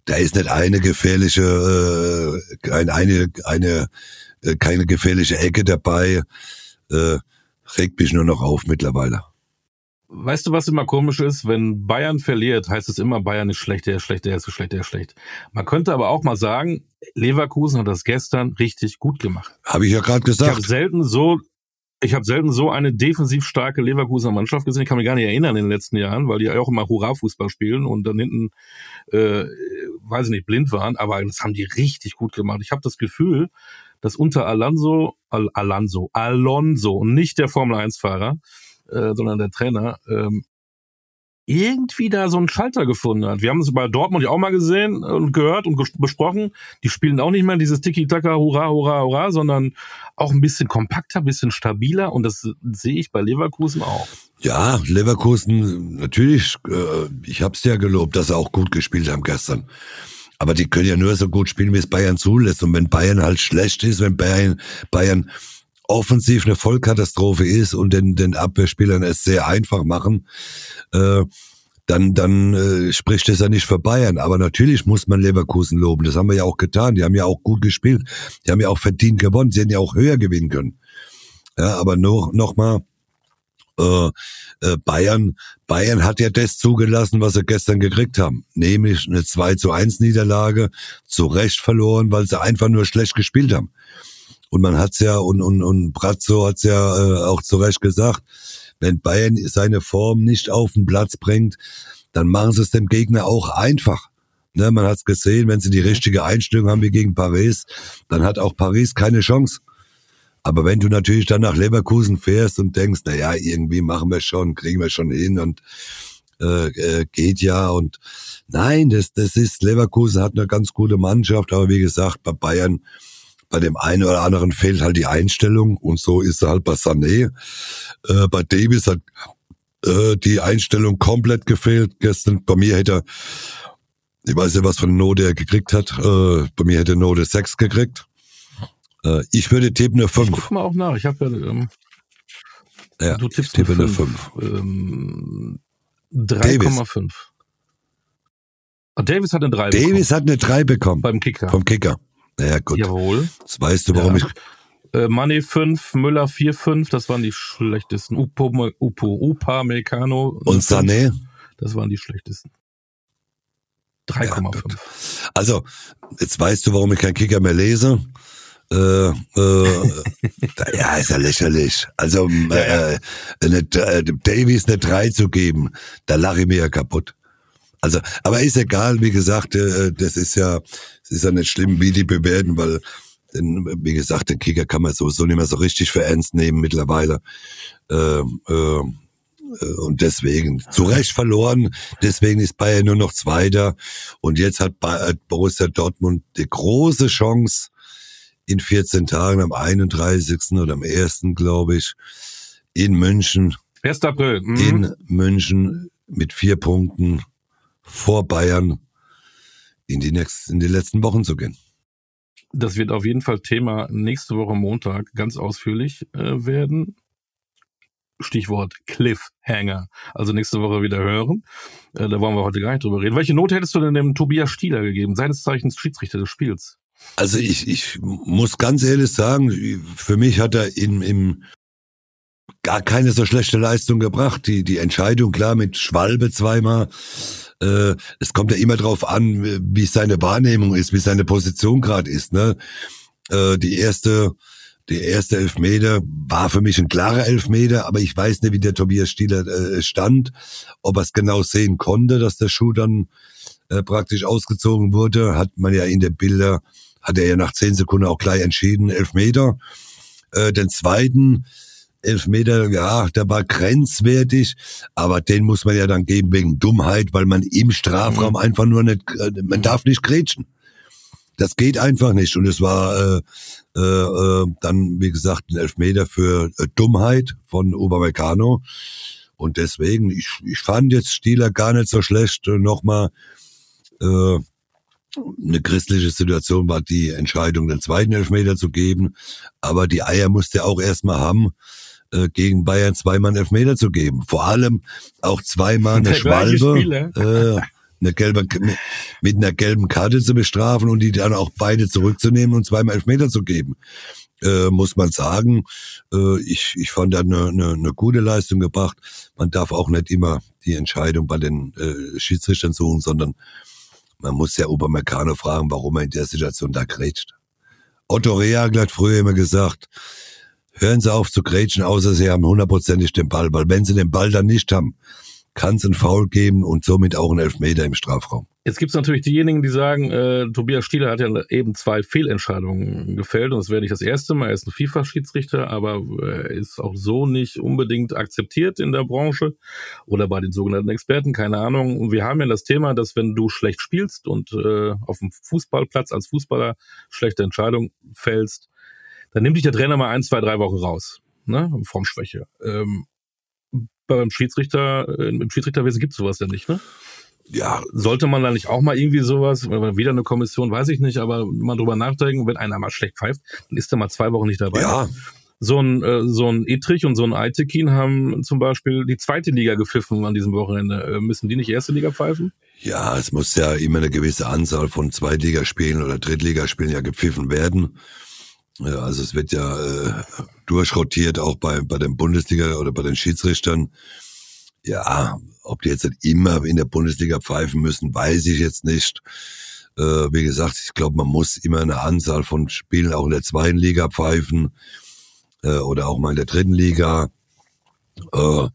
da ist nicht eine gefährliche, äh, eine, eine, äh, keine gefährliche Ecke dabei. Äh, regt mich nur noch auf mittlerweile. Weißt du, was immer komisch ist? Wenn Bayern verliert, heißt es immer, Bayern ist schlecht, der ist schlecht, der ist schlecht, der ist schlecht. Man könnte aber auch mal sagen, Leverkusen hat das gestern richtig gut gemacht. Habe ich ja gerade gesagt. Ich habe selten so, ich habe selten so eine defensiv starke Leverkusener Mannschaft gesehen. Ich kann mich gar nicht erinnern in den letzten Jahren, weil die auch immer Hurra-Fußball spielen und dann hinten, äh, weiß ich nicht, blind waren. Aber das haben die richtig gut gemacht. Ich habe das Gefühl, dass unter Alonso, Al Alonso, Alonso und nicht der Formel-1-Fahrer, äh, sondern der Trainer, ähm, irgendwie da so einen Schalter gefunden hat. Wir haben es bei Dortmund ja auch mal gesehen und gehört und besprochen. Die spielen auch nicht mehr dieses Tiki-Taka, hurra, hurra, hurra, sondern auch ein bisschen kompakter, ein bisschen stabiler und das sehe ich bei Leverkusen auch. Ja, Leverkusen, natürlich, äh, ich habe es ja gelobt, dass sie auch gut gespielt haben gestern. Aber die können ja nur so gut spielen, wie es Bayern zulässt. Und wenn Bayern halt schlecht ist, wenn Bayern, Bayern offensiv eine Vollkatastrophe ist und den, den Abwehrspielern es sehr einfach machen, äh, dann, dann äh, spricht das ja nicht für Bayern. Aber natürlich muss man Leverkusen loben. Das haben wir ja auch getan. Die haben ja auch gut gespielt. Die haben ja auch verdient gewonnen. Sie hätten ja auch höher gewinnen können. Ja, aber noch, noch mal, äh, äh, Bayern, Bayern hat ja das zugelassen, was sie gestern gekriegt haben. Nämlich eine 2 zu 1 Niederlage, zu Recht verloren, weil sie einfach nur schlecht gespielt haben. Und man hat's ja, und, und, und Brazzo hat's ja äh, auch zu Recht gesagt, wenn Bayern seine Form nicht auf den Platz bringt, dann machen sie es dem Gegner auch einfach. Ne, man hat's gesehen, wenn sie die richtige Einstellung haben wie gegen Paris, dann hat auch Paris keine Chance. Aber wenn du natürlich dann nach Leverkusen fährst und denkst, na ja, irgendwie machen wir schon, kriegen wir schon hin und äh, äh, geht ja und nein, das, das ist Leverkusen hat eine ganz gute Mannschaft, aber wie gesagt, bei Bayern bei dem einen oder anderen fehlt halt die Einstellung und so ist er halt bei Sané. Äh, bei Davis hat äh, die Einstellung komplett gefehlt. Gestern bei mir hätte er, ich weiß nicht, was für eine Note er gekriegt hat. Äh, bei mir hätte er Note 6 gekriegt. Äh, ich würde tippen eine 5. Ich guck mal auch nach. Ich habe ja, ähm, ja, du tippst tippe eine 5. Ähm, 3,5. Davis hat eine 3 bekommen. Davis hat eine 3 bekommen. Beim Kicker. Vom Kicker. Naja, gut. Jawohl. Jetzt weißt du, warum ja. ich. Äh, Money 5, Müller 4, 5, das waren die schlechtesten. Upo, Upo, Upa, Meccano. Und Sané? Das waren die schlechtesten. 3,5. Ja, also, jetzt weißt du, warum ich keinen Kicker mehr lese. Äh, äh, ja, ist ja lächerlich. Also äh, eine, äh, Davies eine 3 zu geben, da lache ich mir ja kaputt. Also, aber ist egal, wie gesagt, äh, das ist ja, es ist ja nicht schlimm, wie die bewerten, weil, denn, wie gesagt, den Kicker kann man sowieso nicht mehr so richtig für ernst nehmen mittlerweile. Ähm, äh, und deswegen zu Recht verloren. Deswegen ist Bayern nur noch Zweiter. Und jetzt hat Borussia Dortmund die große Chance, in 14 Tagen am 31. oder am 1. glaube ich, in München. 1. April. Mhm. In München mit vier Punkten vor Bayern in die, nächsten, in die letzten Wochen zu gehen. Das wird auf jeden Fall Thema nächste Woche Montag ganz ausführlich äh, werden. Stichwort Cliffhanger. Also nächste Woche wieder hören. Äh, da wollen wir heute gar nicht drüber reden. Welche Note hättest du denn dem Tobias Stieler gegeben, seines Zeichens Schiedsrichter des Spiels? Also ich, ich muss ganz ehrlich sagen, für mich hat er in, im gar keine so schlechte Leistung gebracht. Die, die Entscheidung, klar, mit Schwalbe zweimal, äh, es kommt ja immer drauf an, wie seine Wahrnehmung ist, wie seine Position gerade ist. Ne? Äh, die erste, der erste Elfmeter war für mich ein klarer Elfmeter, aber ich weiß nicht, wie der Tobias Stieler äh, stand, ob er es genau sehen konnte, dass der Schuh dann äh, praktisch ausgezogen wurde, hat man ja in der Bilder, hat er ja nach zehn Sekunden auch gleich entschieden, Elfmeter. Äh, den zweiten Elfmeter, ja, der war grenzwertig, aber den muss man ja dann geben wegen Dummheit, weil man im Strafraum mhm. einfach nur nicht, äh, man darf nicht grätschen. Das geht einfach nicht. Und es war äh, äh, dann, wie gesagt, ein Elfmeter für äh, Dummheit von Obermeccano. Und deswegen, ich, ich fand jetzt Stieler gar nicht so schlecht. Nochmal, äh, eine christliche Situation war die Entscheidung, den zweiten Elfmeter zu geben. Aber die Eier musste er auch erstmal haben, äh, gegen Bayern zweimal einen Elfmeter zu geben. Vor allem auch zweimal eine Schwalbe, äh, eine gelbe, mit einer gelben Karte zu bestrafen und die dann auch beide zurückzunehmen und zweimal Elfmeter zu geben. äh, muss man sagen. Äh, ich, ich fand da eine, eine, eine gute Leistung gebracht. Man darf auch nicht immer die Entscheidung bei den äh, Schiedsrichtern suchen, sondern man muss ja Upamecano fragen, warum er in der Situation da grätscht. Otto Rehagel hat früher immer gesagt, hören Sie auf zu grätschen, außer Sie haben hundertprozentig den Ball, weil wenn Sie den Ball dann nicht haben, kann es einen Foul geben und somit auch einen Elfmeter im Strafraum. Jetzt gibt es natürlich diejenigen, die sagen, äh, Tobias Stieler hat ja eben zwei Fehlentscheidungen gefällt und das wäre nicht das erste Mal. Er ist ein FIFA-Schiedsrichter, aber er äh, ist auch so nicht unbedingt akzeptiert in der Branche oder bei den sogenannten Experten, keine Ahnung. Und wir haben ja das Thema, dass wenn du schlecht spielst und äh, auf dem Fußballplatz als Fußballer schlechte Entscheidungen fällst, dann nimmt dich der Trainer mal ein, zwei, drei Wochen raus. Ne? Formschwäche. Ähm, beim Schiedsrichter, äh, im Schiedsrichterwesen gibt es sowas ja nicht, ne? Ja. Sollte man da nicht auch mal irgendwie sowas, wieder eine Kommission, weiß ich nicht, aber mal drüber nachdenken, wenn einer mal schlecht pfeift, dann ist er mal zwei Wochen nicht dabei. Ja. So ein, äh, so ein Etrich und so ein Eitekin haben zum Beispiel die zweite Liga gepfiffen an diesem Wochenende. Äh, müssen die nicht erste Liga pfeifen? Ja, es muss ja immer eine gewisse Anzahl von Zweitligaspielen oder Drittligaspielen ja gepfiffen werden. Ja, also es wird ja äh, durchrotiert, auch bei, bei den Bundesliga oder bei den Schiedsrichtern. Ja, ob die jetzt immer in der Bundesliga pfeifen müssen, weiß ich jetzt nicht. Äh, wie gesagt, ich glaube, man muss immer eine Anzahl von Spielen auch in der zweiten Liga pfeifen äh, oder auch mal in der dritten Liga. Äh,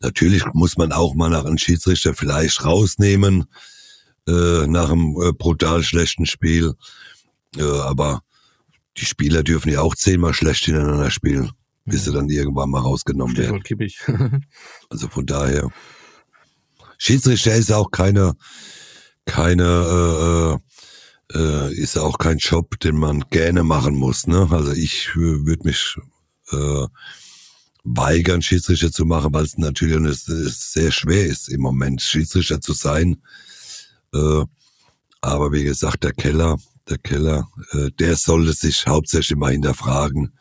natürlich muss man auch mal nach einem Schiedsrichter vielleicht rausnehmen äh, nach einem äh, brutal schlechten Spiel. Äh, aber die Spieler dürfen ja auch zehnmal schlecht hintereinander spielen, bis sie dann irgendwann mal rausgenommen werden. Kippig. also von daher. Schiedsrichter ist auch keine, keine, äh, äh, ist auch kein Job, den man gerne machen muss. Ne? Also ich äh, würde mich äh, weigern, Schiedsrichter zu machen, weil es natürlich sehr schwer ist, im Moment Schiedsrichter zu sein. Äh, aber wie gesagt, der Keller, der Keller, äh, der sollte sich hauptsächlich mal hinterfragen,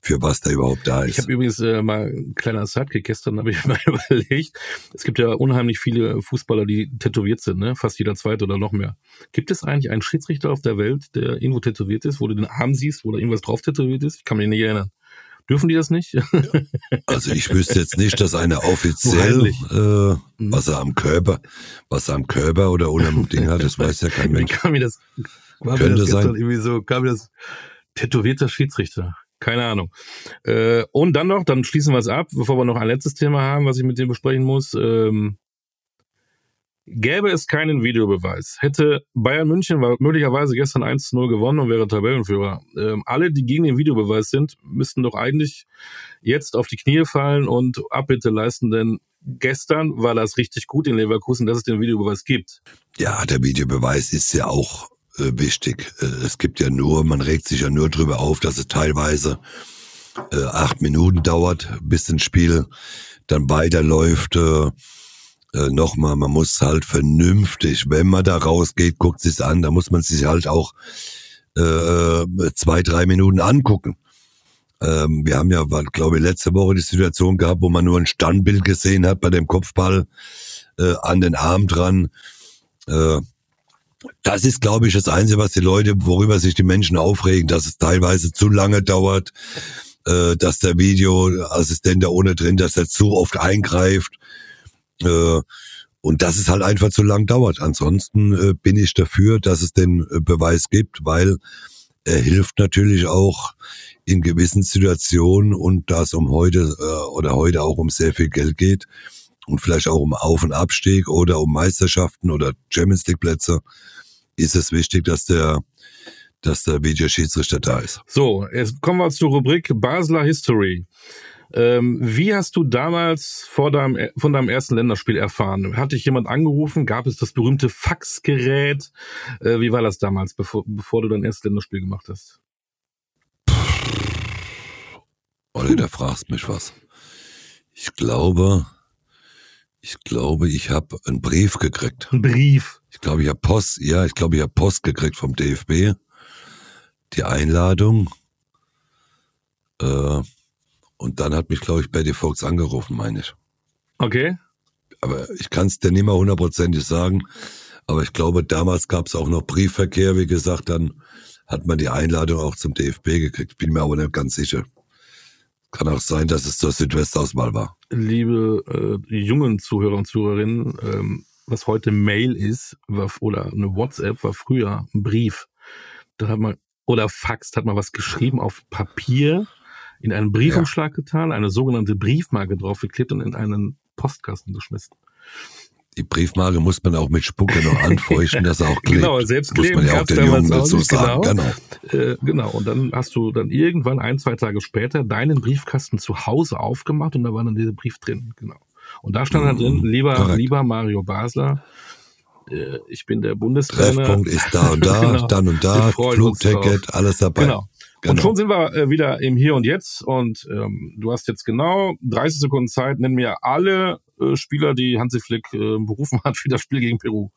für was da überhaupt da ist. Ich habe übrigens äh, mal ein kleiner Sidekick gestern, habe ich mal überlegt. Es gibt ja unheimlich viele Fußballer, die tätowiert sind, ne? fast jeder zweite oder noch mehr. Gibt es eigentlich einen Schiedsrichter auf der Welt, der irgendwo tätowiert ist, wo du den Arm siehst, wo da irgendwas drauf tätowiert ist? Ich kann mich nicht erinnern. Dürfen die das nicht? Also ich wüsste jetzt nicht, dass einer offiziell äh, mhm. was er am Körper, was er am Körper oder unter dem Ding hat, das weiß ja kein Mensch. Wie kam mir das, war Könnte das sein. irgendwie so, kam mir das tätowierter Schiedsrichter. Keine Ahnung. Äh, und dann noch, dann schließen wir es ab, bevor wir noch ein letztes Thema haben, was ich mit dir besprechen muss. Ähm, gäbe es keinen Videobeweis, hätte Bayern München möglicherweise gestern 1-0 gewonnen und wäre Tabellenführer. Ähm, alle, die gegen den Videobeweis sind, müssten doch eigentlich jetzt auf die Knie fallen und Abbitte leisten, denn gestern war das richtig gut in Leverkusen, dass es den Videobeweis gibt. Ja, der Videobeweis ist ja auch äh, wichtig. Äh, es gibt ja nur, man regt sich ja nur drüber auf, dass es teilweise äh, acht Minuten dauert, bis ein Spiel dann weiterläuft. Äh, äh, Nochmal, man muss halt vernünftig, wenn man da rausgeht, guckt sich's an, da muss man sich halt auch äh, zwei, drei Minuten angucken. Ähm, wir haben ja, glaube ich, letzte Woche die Situation gehabt, wo man nur ein Standbild gesehen hat bei dem Kopfball äh, an den Arm dran. Äh, das ist, glaube ich, das Einzige, was die Leute, worüber sich die Menschen aufregen, dass es teilweise zu lange dauert, äh, dass der Videoassistent da ohne drin, dass er zu oft eingreift äh, und dass es halt einfach zu lang dauert. Ansonsten äh, bin ich dafür, dass es den äh, Beweis gibt, weil er hilft natürlich auch in gewissen Situationen und da es um heute äh, oder heute auch um sehr viel Geld geht und vielleicht auch um Auf- und Abstieg oder um Meisterschaften oder Champions League Plätze, ist es wichtig, dass der dass der Videoschiedsrichter da ist. So, jetzt kommen wir zur Rubrik Basler History. Ähm, wie hast du damals vor deinem, von deinem ersten Länderspiel erfahren? Hat dich jemand angerufen? Gab es das berühmte Faxgerät? Äh, wie war das damals, bevor, bevor du dein erstes Länderspiel gemacht hast? Olli, da fragst mich was. Ich glaube, ich glaube, ich habe einen Brief gekriegt. Ein Brief? Ich glaube, ich habe Post, ja, ich glaube, ich habe Post gekriegt vom DFB. Die Einladung. Äh, und dann hat mich, glaube ich, Betty Fox angerufen, meine ich. Okay. Aber ich kann es dir nicht mehr hundertprozentig sagen. Aber ich glaube, damals gab es auch noch Briefverkehr. Wie gesagt, dann hat man die Einladung auch zum DFB gekriegt. Bin mir aber nicht ganz sicher. Kann auch sein, dass es zur Südwestauswahl war. Liebe äh, jungen Zuhörer und Zuhörerinnen, ähm, was heute Mail ist war, oder eine WhatsApp war früher ein Brief. Da hat man oder Fax hat man was geschrieben auf Papier in einen Briefumschlag ja. getan, eine sogenannte Briefmarke draufgeklebt und in einen Postkasten geschmissen. Die Briefmarke muss man auch mit Spucke noch anfeuchten, dass er auch klebt. Genau, selbst muss man ja auch den Jungen dazu sagen. Genau. Genau. Äh, genau. Und dann hast du dann irgendwann ein, zwei Tage später deinen Briefkasten zu Hause aufgemacht und da war dann dieser Brief drin. Genau. Und da stand mhm, dann drin, lieber, lieber Mario Basler, äh, ich bin der Bundestrainer. Treffpunkt ist da und da, genau. dann und da, Flugticket, alles dabei. Genau. Genau. Und schon sind wir äh, wieder im Hier und Jetzt. Und ähm, du hast jetzt genau 30 Sekunden Zeit. Nenn mir alle Spieler, die Hansi Flick äh, berufen hat für das Spiel gegen Peru.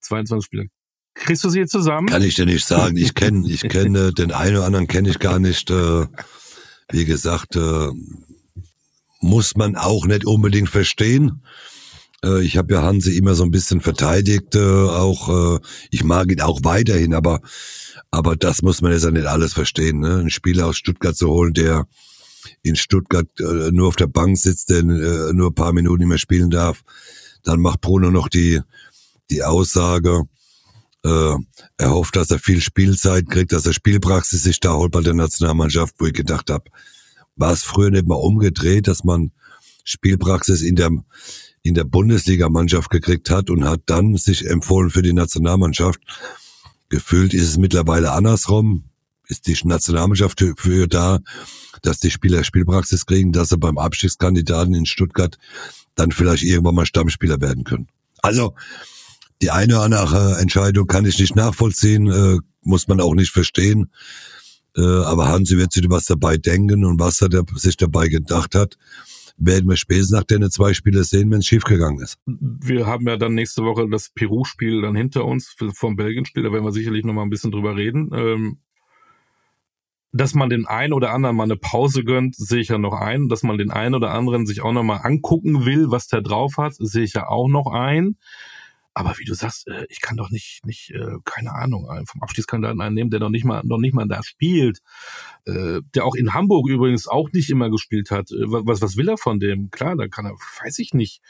22 Spieler. Kriegst du sie jetzt zusammen? Kann ich dir nicht sagen. Ich kenne, ich kenne den einen oder anderen kenne ich gar nicht. Äh, wie gesagt, äh, muss man auch nicht unbedingt verstehen. Äh, ich habe ja Hansi immer so ein bisschen verteidigt, äh, auch äh, ich mag ihn auch weiterhin, aber aber das muss man jetzt ja nicht alles verstehen. Ne? Ein Spieler aus Stuttgart zu holen, der in Stuttgart äh, nur auf der Bank sitzt, der äh, nur ein paar Minuten nicht mehr spielen darf, dann macht Bruno noch die die Aussage, äh, er hofft, dass er viel Spielzeit kriegt, dass er Spielpraxis sich da holt bei der Nationalmannschaft, wo ich gedacht habe, war es früher nicht mal umgedreht, dass man Spielpraxis in der in der Bundesligamannschaft gekriegt hat und hat dann sich empfohlen für die Nationalmannschaft. Gefühlt ist es mittlerweile andersrum. Ist die Nationalmannschaft für da, dass die Spieler Spielpraxis kriegen, dass sie beim Abstiegskandidaten in Stuttgart dann vielleicht irgendwann mal Stammspieler werden können. Also die eine oder andere Entscheidung kann ich nicht nachvollziehen, äh, muss man auch nicht verstehen. Äh, aber Hansi wird sich was dabei denken und was er sich dabei gedacht hat werden wir spätestens nach den zwei Spiele sehen, wenn es schiefgegangen ist. Wir haben ja dann nächste Woche das Peru-Spiel dann hinter uns vom Belgien-Spiel, da werden wir sicherlich noch mal ein bisschen drüber reden. Ähm, dass man den einen oder anderen mal eine Pause gönnt, sehe ich ja noch ein. Dass man den einen oder anderen sich auch noch mal angucken will, was der drauf hat, sehe ich ja auch noch ein. Aber wie du sagst, äh, ich kann doch nicht, nicht, äh, keine Ahnung, vom Abstiegskandidaten einen nehmen, der noch nicht mal, noch nicht mal da spielt, äh, der auch in Hamburg übrigens auch nicht immer gespielt hat. Was, was will er von dem? Klar, da kann er, weiß ich nicht.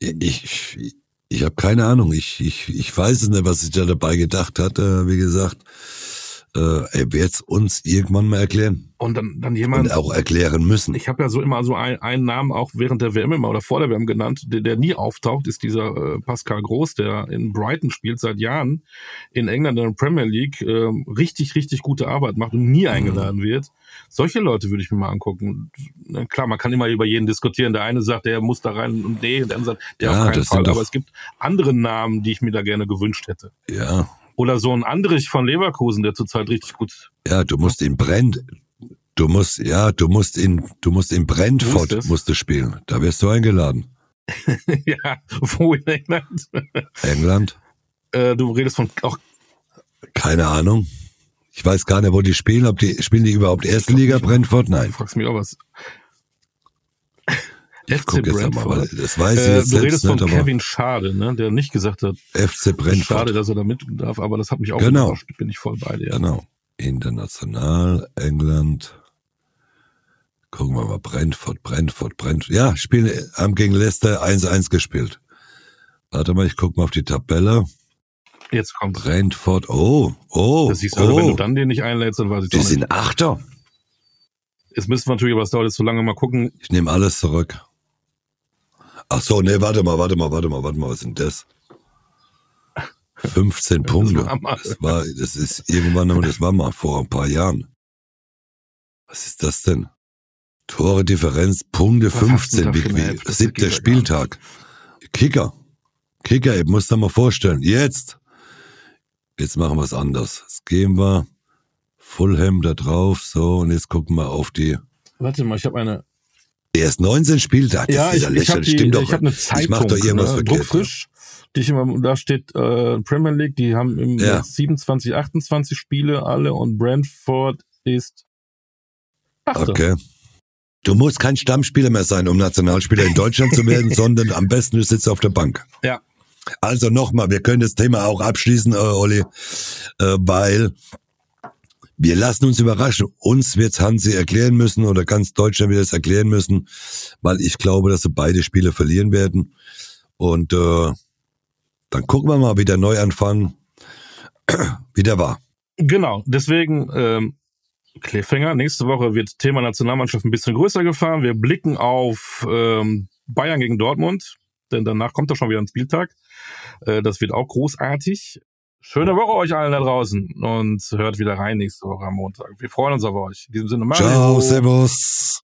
Ich, ich habe keine Ahnung. Ich, ich, ich weiß es nicht, was sich da dabei gedacht hat. Wie gesagt, äh, er wird es uns irgendwann mal erklären. Und dann, dann jemand. Und auch erklären müssen. Ich habe ja so immer so ein, einen Namen auch während der WM immer oder vor der WM genannt, der, der nie auftaucht, ist dieser äh, Pascal Groß, der in Brighton spielt seit Jahren, in England in der Premier League äh, richtig, richtig gute Arbeit macht und nie eingeladen mhm. wird. Solche Leute würde ich mir mal angucken. Klar, man kann immer über jeden diskutieren. Der eine sagt, der muss da rein und nee, der andere sagt, der ja, auf keinen Fall. Aber es gibt andere Namen, die ich mir da gerne gewünscht hätte. Ja, oder so ein Andrich von Leverkusen, der zurzeit richtig gut. Ja, du musst in Brent, du musst, ja, du musst in, du musst in Brentford musst du spielen. Da wirst du eingeladen. ja, wo in England? England? Äh, du redest von auch. Keine Ahnung. Ich weiß gar nicht, wo die spielen. Ob die spielen die überhaupt erste Liga Brentford? Nein. Du fragst mich auch was. Ich FC Brentford. Mal, das weiß ich äh, jetzt Du redest nicht, von Kevin Schade, ne, der nicht gesagt hat, FC Brentford. Schade, dass er da mit darf, aber das hat mich auch genau. überrascht. Bin ich voll bei dir. Genau. International, England. Gucken wir mal, Brentford, Brentford, Brentford. Ja, spielen, haben gegen Leicester 1-1 gespielt. Warte mal, ich guck mal auf die Tabelle. Jetzt kommt Brentford, oh, oh. Das siehst du, oh. also, wenn du dann den nicht einlädst, dann weiß ich Die nicht. sind Achter. Jetzt müssen wir natürlich, aber es dauert jetzt so lange mal gucken. Ich nehme alles zurück. Ach so, nee, warte mal, warte mal, warte mal, warte mal, was sind das? 15 Punkte. Das war, das ist irgendwann, das war mal vor ein paar Jahren. Was ist das denn? Tore Differenz, Punkte 15, wie, wie, siebter Spieltag. Kicker. Kicker, ich muss da mal vorstellen. Jetzt. Jetzt machen wir es anders. Jetzt gehen wir Fulham da drauf, so, und jetzt gucken wir auf die. Warte mal, ich habe eine, der ist 19 Spieltag. Ja, ich, ich habe hab eine Zeitung, ich mach doch irgendwas ne, druckfrisch, die ich immer, da steht äh, Premier League, die haben im ja. 27, 28 Spiele alle und Brentford ist Achter. Okay. Du musst kein Stammspieler mehr sein, um Nationalspieler in Deutschland zu werden, sondern am besten du sitzt auf der Bank. Ja. Also nochmal, wir können das Thema auch abschließen, äh, Olli, äh, weil wir lassen uns überraschen. Uns wird's Hansi erklären müssen oder ganz Deutschland wird es erklären müssen, weil ich glaube, dass sie beide Spiele verlieren werden. Und äh, dann gucken wir mal, wie der Neuanfang wieder war. Genau, deswegen ähm, Cliffhanger. Nächste Woche wird Thema Nationalmannschaft ein bisschen größer gefahren. Wir blicken auf ähm, Bayern gegen Dortmund, denn danach kommt doch schon wieder ein Spieltag. Äh, das wird auch großartig. Schöne Woche euch allen da draußen und hört wieder rein nächste Woche am Montag. Wir freuen uns auf euch. In diesem Sinne, Ciao, Servus.